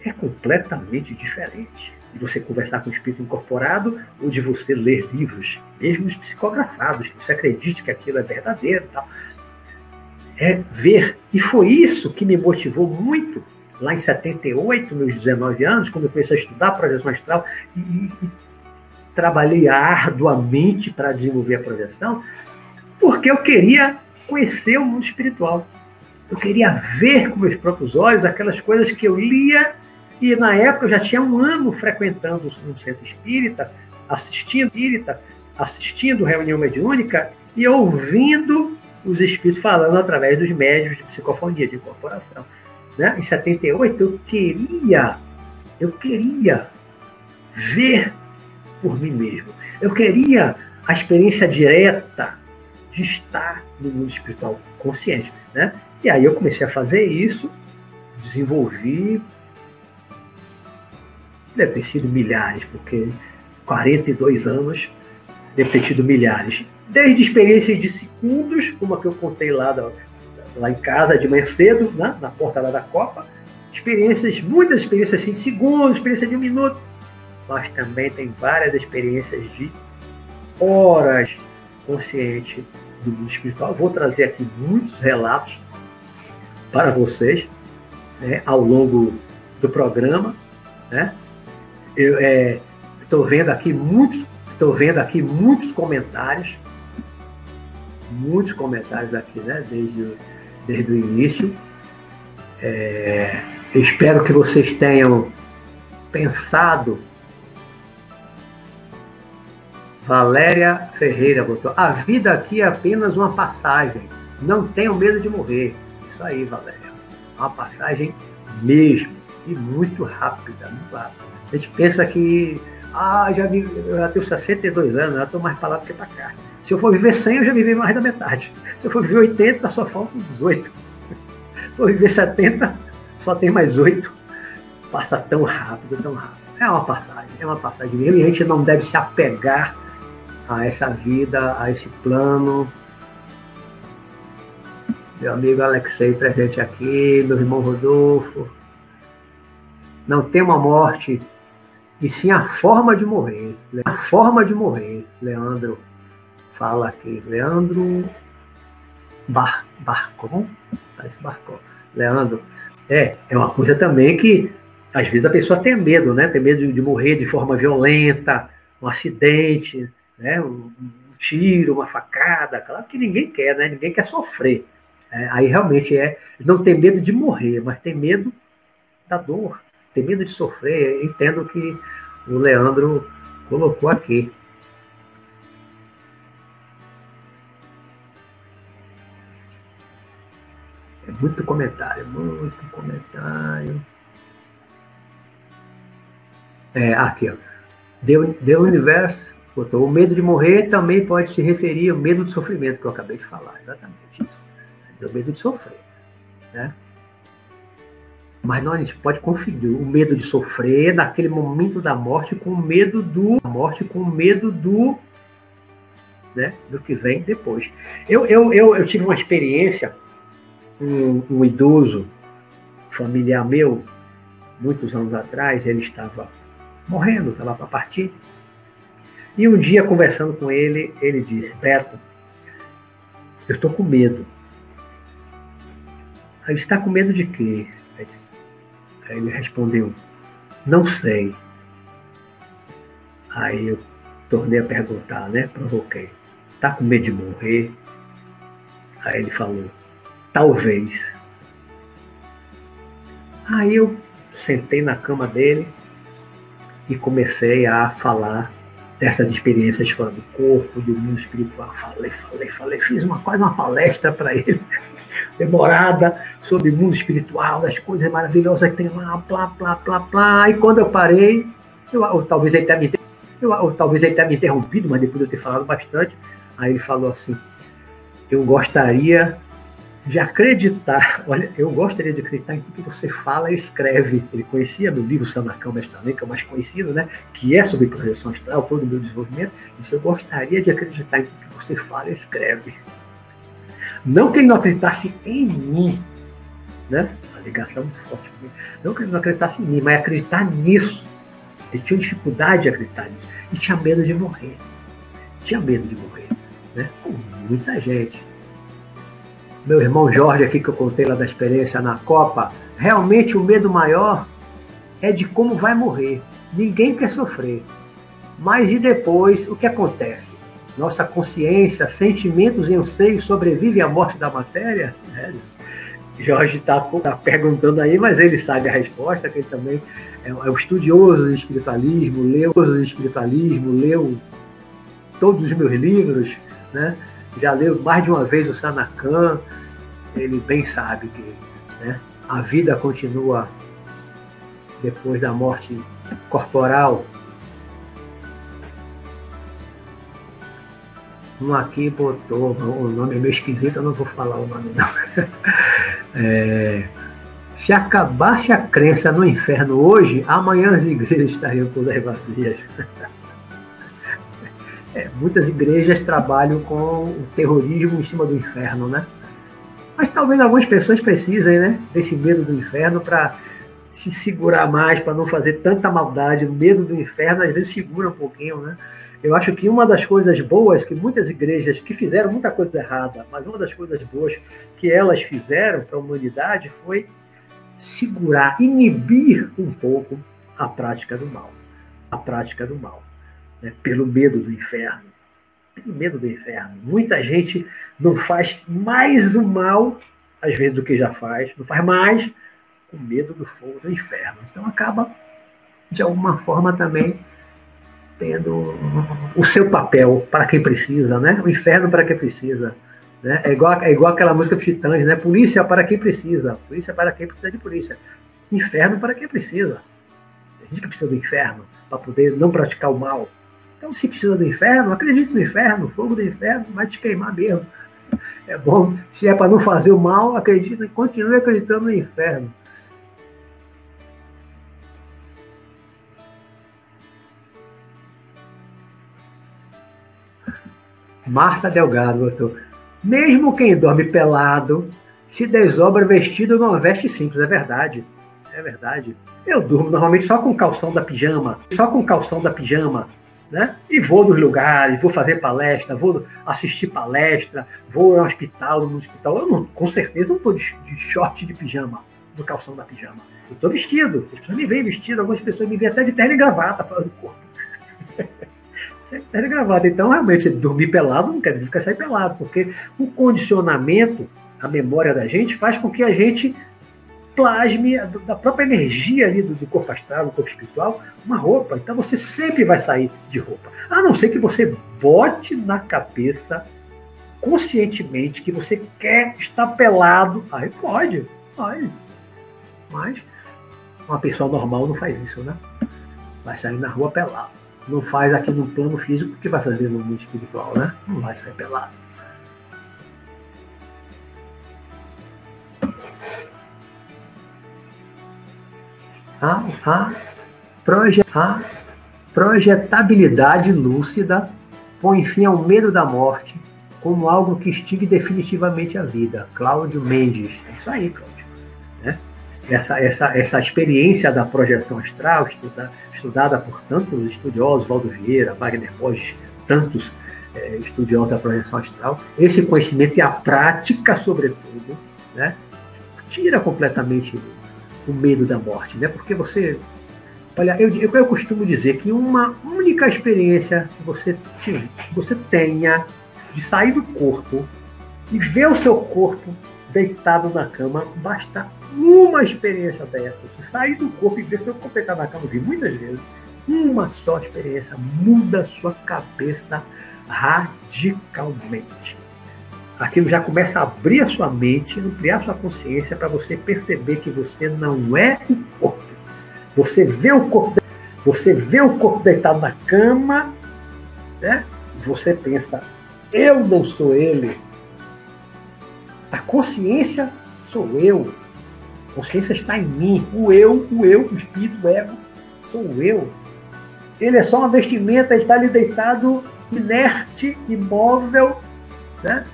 é completamente diferente de você conversar com o espírito incorporado ou de você ler livros, mesmo os psicografados, que você acredite que aquilo é verdadeiro, tal. É ver. E foi isso que me motivou muito lá em 78, meus 19 anos, quando eu comecei a estudar projeção astral e, e trabalhei arduamente para desenvolver a projeção, porque eu queria conhecer o mundo espiritual. Eu queria ver com meus próprios olhos aquelas coisas que eu lia e na época eu já tinha um ano frequentando um centro espírita, assistindo espírita, assistindo reunião mediúnica e ouvindo os espíritos falando através dos médios de psicofonia, de incorporação. Né? Em 78 eu queria, eu queria ver por mim mesmo. Eu queria a experiência direta de estar no mundo espiritual consciente, né? E aí eu comecei a fazer isso, desenvolvi, deve ter sido milhares, porque 42 anos, deve ter tido milhares. Desde experiências de segundos, como a que eu contei lá, lá em casa, de manhã cedo, né? na porta lá da Copa, experiências, muitas experiências assim, de segundos, experiência de um minuto, mas também tem várias experiências de horas consciente do mundo espiritual. Vou trazer aqui muitos relatos para vocês né, ao longo do programa. Né? Eu estou é, vendo aqui muitos, estou vendo aqui muitos comentários, muitos comentários aqui, né, desde, desde o início. É, espero que vocês tenham pensado Valéria Ferreira botou: A vida aqui é apenas uma passagem. Não tenho medo de morrer. Isso aí, Valéria. Uma passagem mesmo. E muito rápida, muito rápida. A gente pensa que. Ah, já vi, já tenho 62 anos, já estou mais para lá do que para cá. Se eu for viver 100, eu já vivi mais da metade. Se eu for viver 80, só faltam 18. Se eu viver 70, só tem mais 8. Passa tão rápido, tão rápido. É uma passagem, é uma passagem mesmo. E a gente não deve se apegar a essa vida, a esse plano. Meu amigo Alexei presente aqui, meu irmão Rodolfo, não tem uma morte, e sim a forma de morrer. A forma de morrer. Leandro fala aqui. Leandro Bar, Barcon? Parece Barcon. Leandro, é, é uma coisa também que às vezes a pessoa tem medo, né? Tem medo de, de morrer de forma violenta, um acidente, né? Um, um, tiro, uma facada. Claro que ninguém quer, né? Ninguém quer sofrer. É, aí realmente é não tem medo de morrer, mas tem medo da dor, tem medo de sofrer. Entendo que o Leandro colocou aqui. É muito comentário, muito comentário. É, aqui, ó. Deu, deu universo, botou. O medo de morrer também pode se referir ao medo de sofrimento, que eu acabei de falar. Exatamente isso o medo de sofrer. Né? Mas não, a gente pode confundir o medo de sofrer naquele momento da morte com o medo do morte, com o medo do, né, do que vem depois. Eu, eu, eu, eu tive uma experiência, um, um idoso familiar meu, muitos anos atrás, ele estava morrendo, estava para partir. E um dia, conversando com ele, ele disse: Beto, eu estou com medo. Aí está com medo de quê? Aí ele respondeu, não sei. Aí eu tornei a perguntar, né? Provoquei. Está com medo de morrer? Aí ele falou, talvez. Aí eu sentei na cama dele e comecei a falar dessas experiências fora do corpo, do mundo espiritual. Falei, falei, falei, fiz uma quase uma palestra para ele demorada sobre o mundo espiritual, das coisas maravilhosas que tem lá, plá, plá, plá, plá. E quando eu parei, eu, eu talvez ele tenha me, eu, eu, talvez ele tenha me interrompido, mas depois de eu ter falado bastante, aí ele falou assim: Eu gostaria de acreditar, olha, eu gostaria de acreditar em tudo que você fala e escreve. Ele conhecia meu livro Sanacão é o mais conhecido, né? Que é sobre projeção astral, todo o meu desenvolvimento. Disse, eu gostaria de acreditar em tudo que você fala e escreve. Não que ele não acreditasse em mim, né? A ligação é muito forte. Não que ele não acreditasse em mim, mas acreditar nisso. Ele tinha dificuldade de acreditar nisso. E tinha medo de morrer. Tinha medo de morrer, né? Com muita gente. Meu irmão Jorge aqui que eu contei lá da experiência na Copa, realmente o medo maior é de como vai morrer. Ninguém quer sofrer. Mas e depois, o que acontece? Nossa consciência, sentimentos e anseios sobrevivem à morte da matéria? É, Jorge está tá perguntando aí, mas ele sabe a resposta, que ele também é, é um estudioso do espiritualismo, leu do espiritualismo, leu todos os meus livros, né? já leu mais de uma vez o Sanacan, ele bem sabe que né, a vida continua depois da morte corporal, Um aqui botou, o nome é meio esquisito, eu não vou falar o nome não. É, se acabasse a crença no inferno hoje, amanhã as igrejas estariam todas vazias. É, muitas igrejas trabalham com o terrorismo em cima do inferno, né? Mas talvez algumas pessoas precisem, né, desse medo do inferno para se segurar mais, para não fazer tanta maldade. O medo do inferno às vezes segura um pouquinho, né? Eu acho que uma das coisas boas que muitas igrejas que fizeram muita coisa errada, mas uma das coisas boas que elas fizeram para a humanidade foi segurar, inibir um pouco a prática do mal, a prática do mal, né? pelo medo do inferno, pelo medo do inferno. Muita gente não faz mais o mal às vezes do que já faz, não faz mais com medo do fogo do inferno. Então acaba de alguma forma também tendo o seu papel para quem precisa, né? O inferno para quem precisa. Né? É, igual, é igual aquela música dos Titãs, né? Polícia para quem precisa. Polícia para quem precisa de polícia. Inferno para quem precisa. Tem gente que precisa do inferno para poder não praticar o mal. Então, se precisa do inferno, acredite no inferno. Fogo do inferno vai te queimar mesmo. É bom. Se é para não fazer o mal, acredite, continue acreditando no inferno. Marta Delgado botou. Mesmo quem dorme pelado se desobra vestido numa veste simples, é verdade. é verdade. Eu durmo normalmente só com calção da pijama, só com calção da pijama, né? E vou nos lugares, vou fazer palestra, vou assistir palestra, vou ao hospital, no hospital. Eu não, com certeza não estou de, de short de pijama, do calção da pijama. Eu estou vestido. As pessoas me veem vestido, algumas pessoas me veem até de terno e gravata falando do corpo. Terno e gravata. Então, realmente, dormir pelado não quer dizer que sair pelado, porque o condicionamento, a memória da gente, faz com que a gente plasme da própria energia ali do, do, corpo astral, do corpo espiritual, uma roupa. Então você sempre vai sair de roupa. A não ser que você bote na cabeça conscientemente que você quer estar pelado. Aí pode, pode. Mas uma pessoa normal não faz isso, né? Vai sair na rua pelado. Não faz aqui no plano físico porque vai fazer no mundo espiritual, né? Não vai sair pelado. a, a, proje, a projetabilidade lúcida põe fim ao medo da morte como algo que extingue definitivamente a vida. Cláudio Mendes. É isso aí, Cláudio. Essa, essa, essa experiência da projeção astral, estuda, estudada por tantos estudiosos, Valdo Vieira, Wagner Borges, tantos é, estudiosos da projeção astral, esse conhecimento e a prática, sobretudo, né, tira completamente o medo da morte, né? Porque você. Olha, eu, eu, eu costumo dizer que uma única experiência que você, te, você tenha de sair do corpo e ver o seu corpo deitado na cama, basta uma experiência dessa. Você sair do corpo e ver seu corpo deitado na cama, vi muitas vezes. Uma só experiência muda a sua cabeça radicalmente aquilo já começa a abrir a sua mente, ampliar sua consciência para você perceber que você não é o corpo. Você vê o corpo, você vê o corpo deitado na cama, né? Você pensa, eu não sou ele. A consciência sou eu. Consciência está em mim. O eu, o eu, o espírito, o ego, sou eu. Ele é só uma vestimenta, ele está ali deitado, inerte, imóvel, né?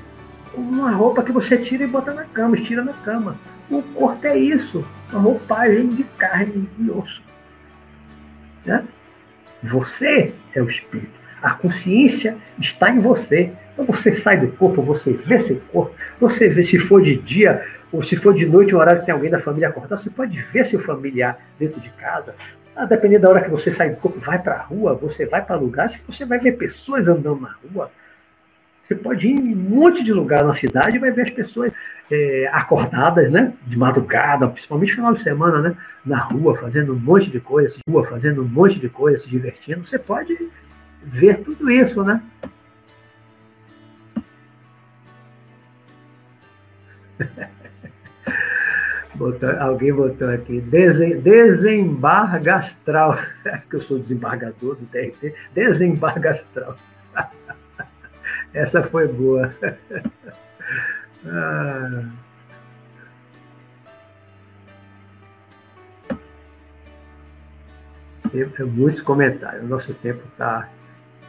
uma roupa que você tira e bota na cama, estira na cama. O corpo é isso, uma roupagem de carne e osso. Né? Você é o espírito. A consciência está em você. Então você sai do corpo, você vê seu corpo, você vê se for de dia ou se for de noite, o horário que tem alguém da família acordado, você pode ver seu familiar dentro de casa. Ah, dependendo da hora que você sai do corpo, vai para a rua, você vai para lugares que você vai ver pessoas andando na rua. Você pode ir em um monte de lugar na cidade e vai ver as pessoas é, acordadas, né? De madrugada, principalmente final de semana, né? Na rua, fazendo um monte de coisa, rua, fazendo um monte de coisa, se divertindo. Você pode ver tudo isso, né? Botou, alguém botou aqui, desem, desembarga astral. Porque eu sou desembargador do TRT. Desembarga astral. Essa foi boa. ah. Tem muitos comentários. Nosso tempo está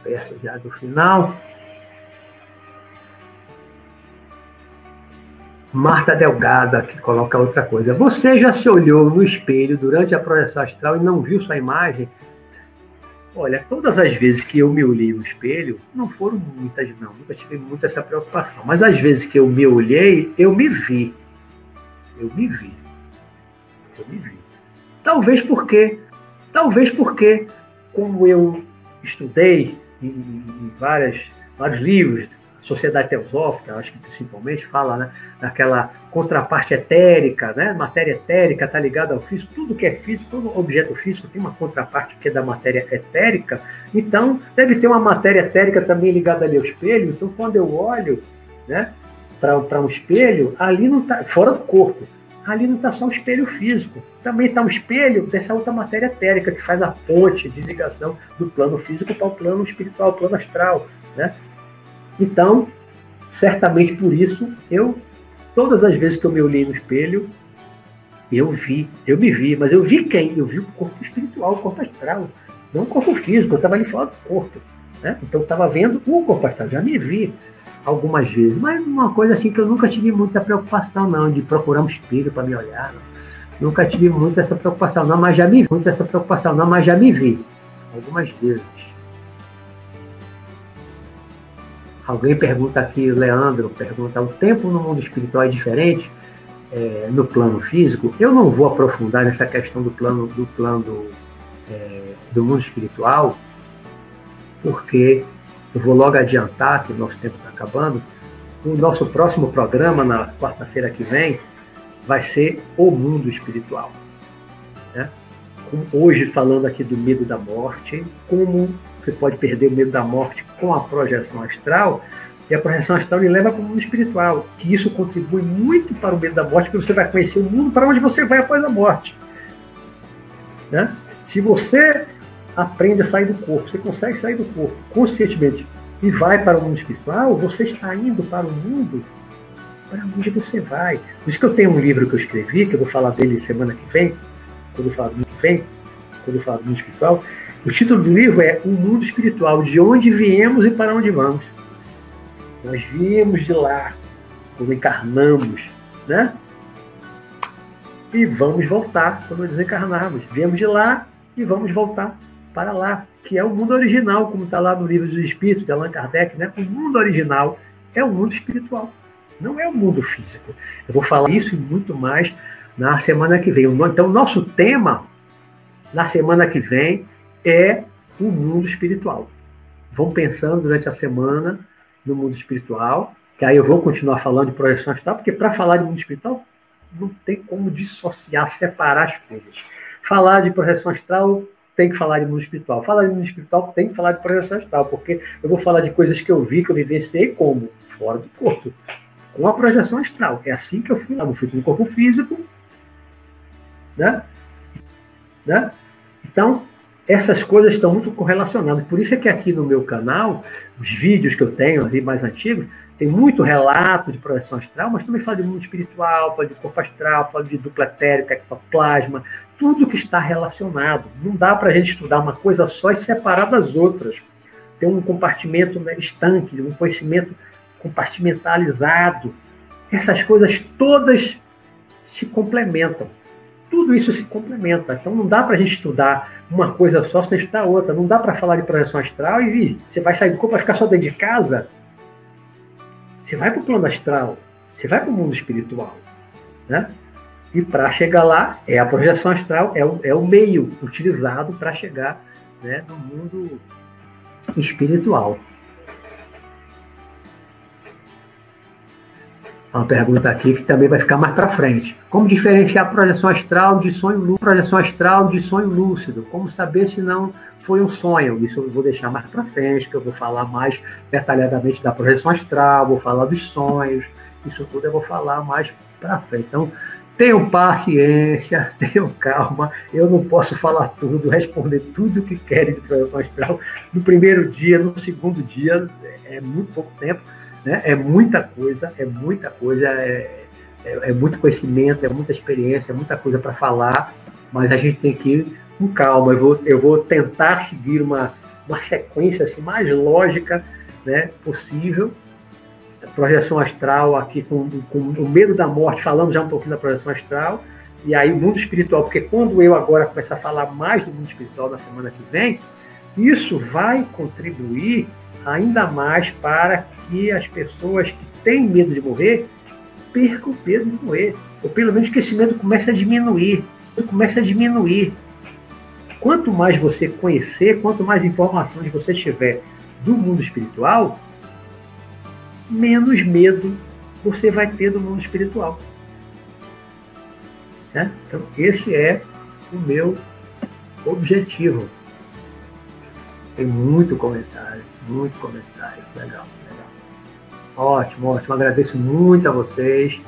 perto já do final. Marta Delgado que coloca outra coisa. Você já se olhou no espelho durante a projeção astral e não viu sua imagem? Olha, todas as vezes que eu me olhei no espelho, não foram muitas, não, nunca tive muita essa preocupação. Mas as vezes que eu me olhei, eu me vi. Eu me vi. Eu me vi. Talvez porque, talvez porque, como eu estudei em, várias, vários livros, Sociedade Teosófica, acho que principalmente fala né, daquela contraparte etérica, né? matéria etérica está ligada ao físico, tudo que é físico, todo objeto físico tem uma contraparte que é da matéria etérica, então deve ter uma matéria etérica também ligada ali ao espelho, então quando eu olho né, para um espelho, ali não está, fora do corpo, ali não está só um espelho físico, também está um espelho dessa outra matéria etérica que faz a ponte de ligação do plano físico para o plano espiritual, o plano astral, né? Então, certamente por isso, eu, todas as vezes que eu me olhei no espelho, eu vi, eu me vi, mas eu vi quem? Eu vi o corpo espiritual, o corpo astral, não o corpo físico, eu estava ali fora do corpo. Né? Então eu estava vendo o corpo astral, já me vi algumas vezes, mas uma coisa assim que eu nunca tive muita preocupação não, de procurar um espelho para me olhar. Não. Nunca tive muito essa preocupação, não, mas já me vi, muito essa preocupação, não, mas já me vi algumas vezes. Alguém pergunta aqui, Leandro pergunta, o tempo no mundo espiritual é diferente é, no plano físico? Eu não vou aprofundar nessa questão do plano do plano é, do mundo espiritual, porque eu vou logo adiantar que o nosso tempo está acabando. O nosso próximo programa, na quarta-feira que vem, vai ser o mundo espiritual. Né? Hoje, falando aqui do medo da morte, como você pode perder o medo da morte com a projeção astral, e a projeção astral lhe leva para o mundo espiritual, que isso contribui muito para o medo da morte, porque você vai conhecer o mundo para onde você vai após a morte. Né? Se você aprende a sair do corpo, você consegue sair do corpo conscientemente e vai para o mundo espiritual, você está indo para o mundo para onde você vai. Por isso que eu tenho um livro que eu escrevi, que eu vou falar dele semana que vem, quando eu falar do mundo que vem, quando eu falar do mundo espiritual. O título do livro é O Mundo Espiritual, de onde viemos e para onde vamos. Nós viemos de lá, quando encarnamos, né? E vamos voltar quando desencarnarmos. Viemos de lá e vamos voltar para lá, que é o mundo original, como está lá no livro dos Espíritos de Allan Kardec, né? O mundo original é o mundo espiritual, não é o mundo físico. Eu vou falar isso e muito mais na semana que vem. Então, nosso tema na semana que vem é o mundo espiritual. Vão pensando durante a semana no mundo espiritual, que aí eu vou continuar falando de projeção astral, porque para falar de mundo espiritual não tem como dissociar, separar as coisas. Falar de projeção astral tem que falar de mundo espiritual. Falar de mundo espiritual tem que falar de projeção astral, porque eu vou falar de coisas que eu vi, que eu vivenciei como fora do corpo, com a projeção astral. É assim que eu fui lá, não fui no corpo físico, né? né? Então, essas coisas estão muito correlacionadas. Por isso é que aqui no meu canal, os vídeos que eu tenho ali mais antigos, tem muito relato de projeção astral, mas também fala de mundo espiritual, fala de corpo astral, fala de dupla etérica, ectoplasma, tudo que está relacionado. Não dá para a gente estudar uma coisa só e separar das outras. Tem um compartimento né, estanque, um conhecimento compartimentalizado. Essas coisas todas se complementam. Tudo isso se complementa. Então não dá para a gente estudar uma coisa só sem estudar outra. Não dá para falar de projeção astral e você vai sair do corpo, vai ficar só dentro de casa. Você vai para o plano astral, você vai para o mundo espiritual. Né? E para chegar lá, é a projeção astral, é o, é o meio utilizado para chegar né, no mundo espiritual. Uma pergunta aqui que também vai ficar mais para frente. Como diferenciar projeção astral de sonho lúcido? Projeção astral de sonho lúcido? Como saber se não foi um sonho? Isso eu vou deixar mais para frente, que eu vou falar mais detalhadamente da projeção astral, vou falar dos sonhos. Isso tudo eu vou falar mais para frente. Então, tenham paciência, tenham calma. Eu não posso falar tudo, responder tudo o que querem de projeção astral no primeiro dia, no segundo dia, é muito pouco tempo né? É muita coisa, é muita coisa, é, é, é muito conhecimento, é muita experiência, é muita coisa para falar, mas a gente tem que ir com calma. Eu vou, eu vou tentar seguir uma, uma sequência assim, mais lógica né, possível. projeção astral aqui com, com o medo da morte, falando já um pouquinho da projeção astral, e aí o mundo espiritual, porque quando eu agora começar a falar mais do mundo espiritual na semana que vem, isso vai contribuir ainda mais para que as pessoas que têm medo de morrer percam o medo de morrer. Ou pelo menos que esse medo comece a diminuir. Comece a diminuir. Quanto mais você conhecer, quanto mais informações você tiver do mundo espiritual, menos medo você vai ter do mundo espiritual. Né? Então, esse é o meu objetivo. Tem muito comentário, muito comentário. Legal. Ótimo, ótimo. Agradeço muito a vocês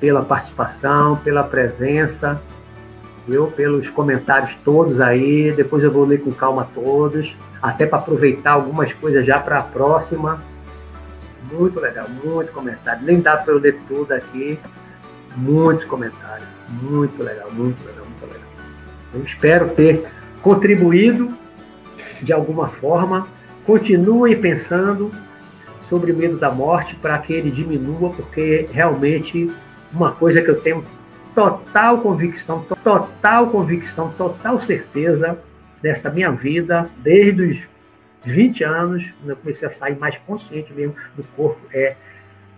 pela participação, pela presença, viu? pelos comentários todos aí. Depois eu vou ler com calma todos, até para aproveitar algumas coisas já para a próxima. Muito legal, muito comentário. Nem dá para eu ler tudo aqui. Muitos comentários. Muito legal, muito legal, muito legal. Eu espero ter contribuído de alguma forma. Continue pensando sobre o medo da morte para que ele diminua, porque realmente uma coisa que eu tenho total convicção, total convicção, total certeza dessa minha vida, desde os 20 anos, quando eu comecei a sair mais consciente mesmo do corpo, é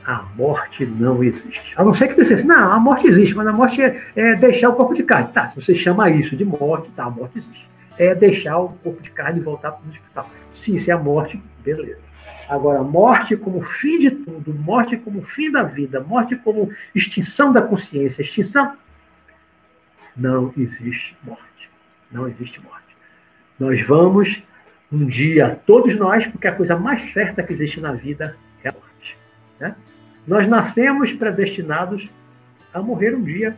a morte não existe. A não ser que você assim, não, a morte existe, mas a morte é, é, deixar o corpo de carne. Tá, se você chama isso de morte, tá, a morte existe. É deixar o corpo de carne e voltar para o hospital. Se isso é a morte, beleza. Agora, morte como fim de tudo, morte como fim da vida, morte como extinção da consciência, extinção. Não existe morte. Não existe morte. Nós vamos um dia, todos nós, porque a coisa mais certa que existe na vida é a morte. Né? Nós nascemos predestinados a morrer um dia.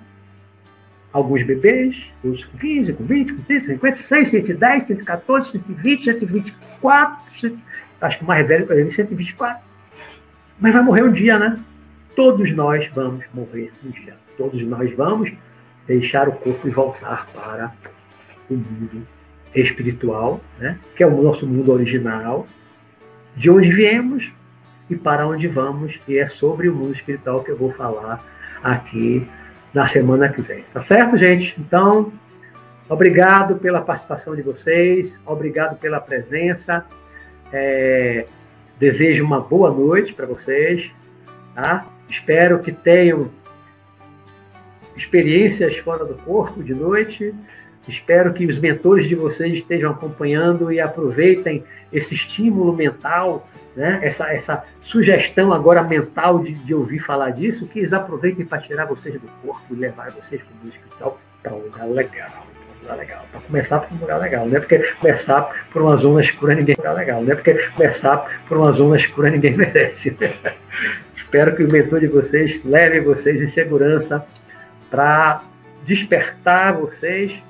Alguns bebês, outros com 15, com 20, com 30, 50, 100, 110, 114, 120, 124, acho que o mais velho para ele, 124. Mas vai morrer um dia, né? Todos nós vamos morrer um dia. Todos nós vamos deixar o corpo e voltar para o mundo espiritual, né? que é o nosso mundo original, de onde viemos e para onde vamos, e é sobre o mundo espiritual que eu vou falar aqui na semana que vem. Tá certo, gente? Então, obrigado pela participação de vocês, obrigado pela presença. É, desejo uma boa noite para vocês. Tá? Espero que tenham experiências fora do corpo de noite. Espero que os mentores de vocês estejam acompanhando e aproveitem esse estímulo mental, né? essa, essa sugestão agora mental de, de ouvir falar disso, que eles aproveitem para tirar vocês do corpo e levar vocês para o hospital para um lugar legal. Lugar legal. Para começar por um lugar legal, não é porque começar por uma zona escura ninguém lugar legal, não é porque começar por uma zona escura ninguém merece. Espero que o mentor de vocês leve vocês em segurança para despertar vocês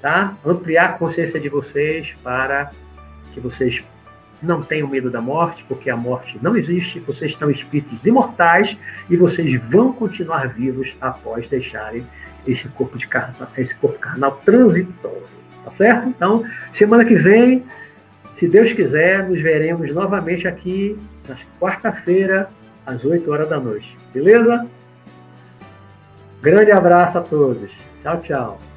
tá? Ampliar a consciência de vocês para que vocês não tenham medo da morte, porque a morte não existe, vocês são espíritos imortais e vocês vão continuar vivos após deixarem esse corpo de esse corpo carnal transitório, tá certo? Então, semana que vem, se Deus quiser, nos veremos novamente aqui na quarta-feira às 8 horas da noite. Beleza? Grande abraço a todos. Tchau, tchau.